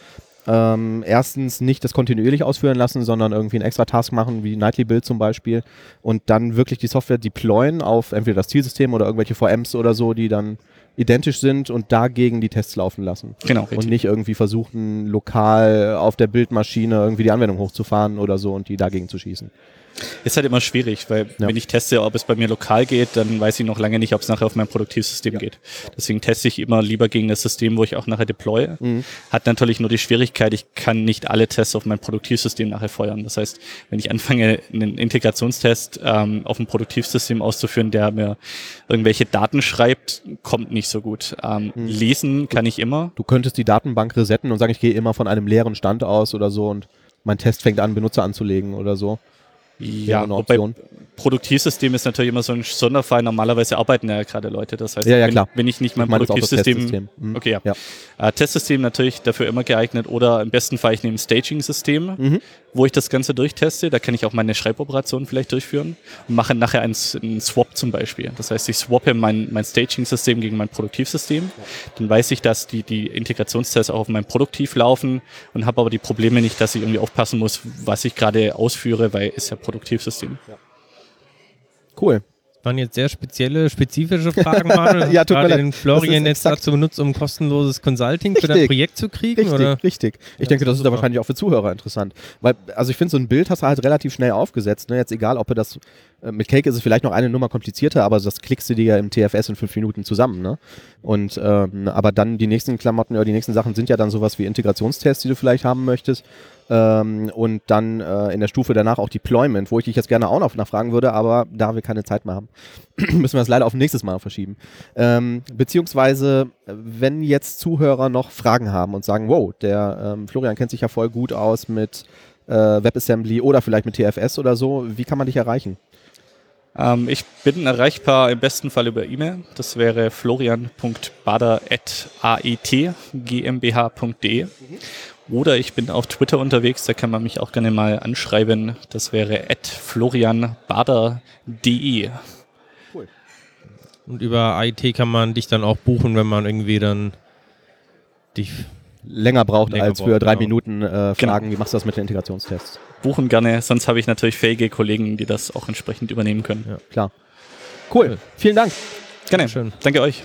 ähm, erstens nicht das kontinuierlich ausführen lassen, sondern irgendwie einen extra Task machen, wie Nightly Build zum Beispiel, und dann wirklich die Software deployen auf entweder das Zielsystem oder irgendwelche VMs oder so, die dann identisch sind und dagegen die Tests laufen lassen. Genau. Richtig. Und nicht irgendwie versuchen, lokal auf der Bildmaschine irgendwie die Anwendung hochzufahren oder so und die dagegen zu schießen. Ist halt immer schwierig, weil ja. wenn ich teste, ob es bei mir lokal geht, dann weiß ich noch lange nicht, ob es nachher auf mein Produktivsystem ja. geht. Deswegen teste ich immer lieber gegen das System, wo ich auch nachher deploye. Mhm. Hat natürlich nur die Schwierigkeit, ich kann nicht alle Tests auf mein Produktivsystem nachher feuern. Das heißt, wenn ich anfange, einen Integrationstest ähm, auf ein Produktivsystem auszuführen, der mir irgendwelche Daten schreibt, kommt nicht so gut. Ähm, mhm. Lesen kann ich immer. Du könntest die Datenbank resetten und sagen, ich gehe immer von einem leeren Stand aus oder so und mein Test fängt an, Benutzer anzulegen oder so. Ja, wobei Produktivsystem ist natürlich immer so ein Sonderfall. Normalerweise arbeiten ja gerade Leute. Das heißt, ja, ja, wenn, wenn ich nicht mein ich Produktivsystem. Mhm. Okay, ja. Äh, Testsystem natürlich dafür immer geeignet oder im besten Fall ich nehme ein Staging-System, mhm. wo ich das Ganze durchteste. Da kann ich auch meine Schreiboperationen vielleicht durchführen und mache nachher einen, einen Swap zum Beispiel. Das heißt, ich swappe mein, mein Staging-System gegen mein Produktivsystem. Dann weiß ich, dass die, die Integrationstests auch auf meinem Produktiv laufen und habe aber die Probleme nicht, dass ich irgendwie aufpassen muss, was ich gerade ausführe, weil ist ja Produktivsystem. Ja. Cool. Das waren jetzt sehr spezielle, spezifische Fragen, Manuel. ja, tut mir leid. den Florian jetzt dazu benutzt, um kostenloses Consulting richtig. für dein Projekt zu kriegen? Richtig, oder? richtig. Ich ja, denke, das ist da wahrscheinlich auch für Zuhörer interessant. Weil, also ich finde, so ein Bild hast du halt relativ schnell aufgesetzt. Ne? Jetzt egal, ob du das äh, mit Cake ist es vielleicht noch eine Nummer komplizierter, aber das klickst du dir ja im TFS in fünf Minuten zusammen. Ne? Und ähm, aber dann die nächsten Klamotten oder die nächsten Sachen sind ja dann sowas wie Integrationstests, die du vielleicht haben möchtest. Ähm, und dann äh, in der Stufe danach auch Deployment, wo ich dich jetzt gerne auch noch nachfragen würde, aber da wir keine Zeit mehr haben, müssen wir das leider auf nächstes Mal verschieben. Ähm, beziehungsweise, wenn jetzt Zuhörer noch Fragen haben und sagen, wow, der ähm, Florian kennt sich ja voll gut aus mit äh, WebAssembly oder vielleicht mit TFS oder so, wie kann man dich erreichen? Ähm, ich bin erreichbar im besten Fall über E-Mail. Das wäre florian.bader.aetgmbh.de. Mhm. Oder ich bin auf Twitter unterwegs, da kann man mich auch gerne mal anschreiben. Das wäre florianbader.de. Cool. Und über IT kann man dich dann auch buchen, wenn man irgendwie dann dich länger braucht länger als für drei genau. Minuten äh, Fragen, genau. wie machst du das mit den Integrationstests? Buchen gerne, sonst habe ich natürlich fähige Kollegen, die das auch entsprechend übernehmen können. Ja, klar. Cool, vielen Dank. Gerne. Schön. Danke euch.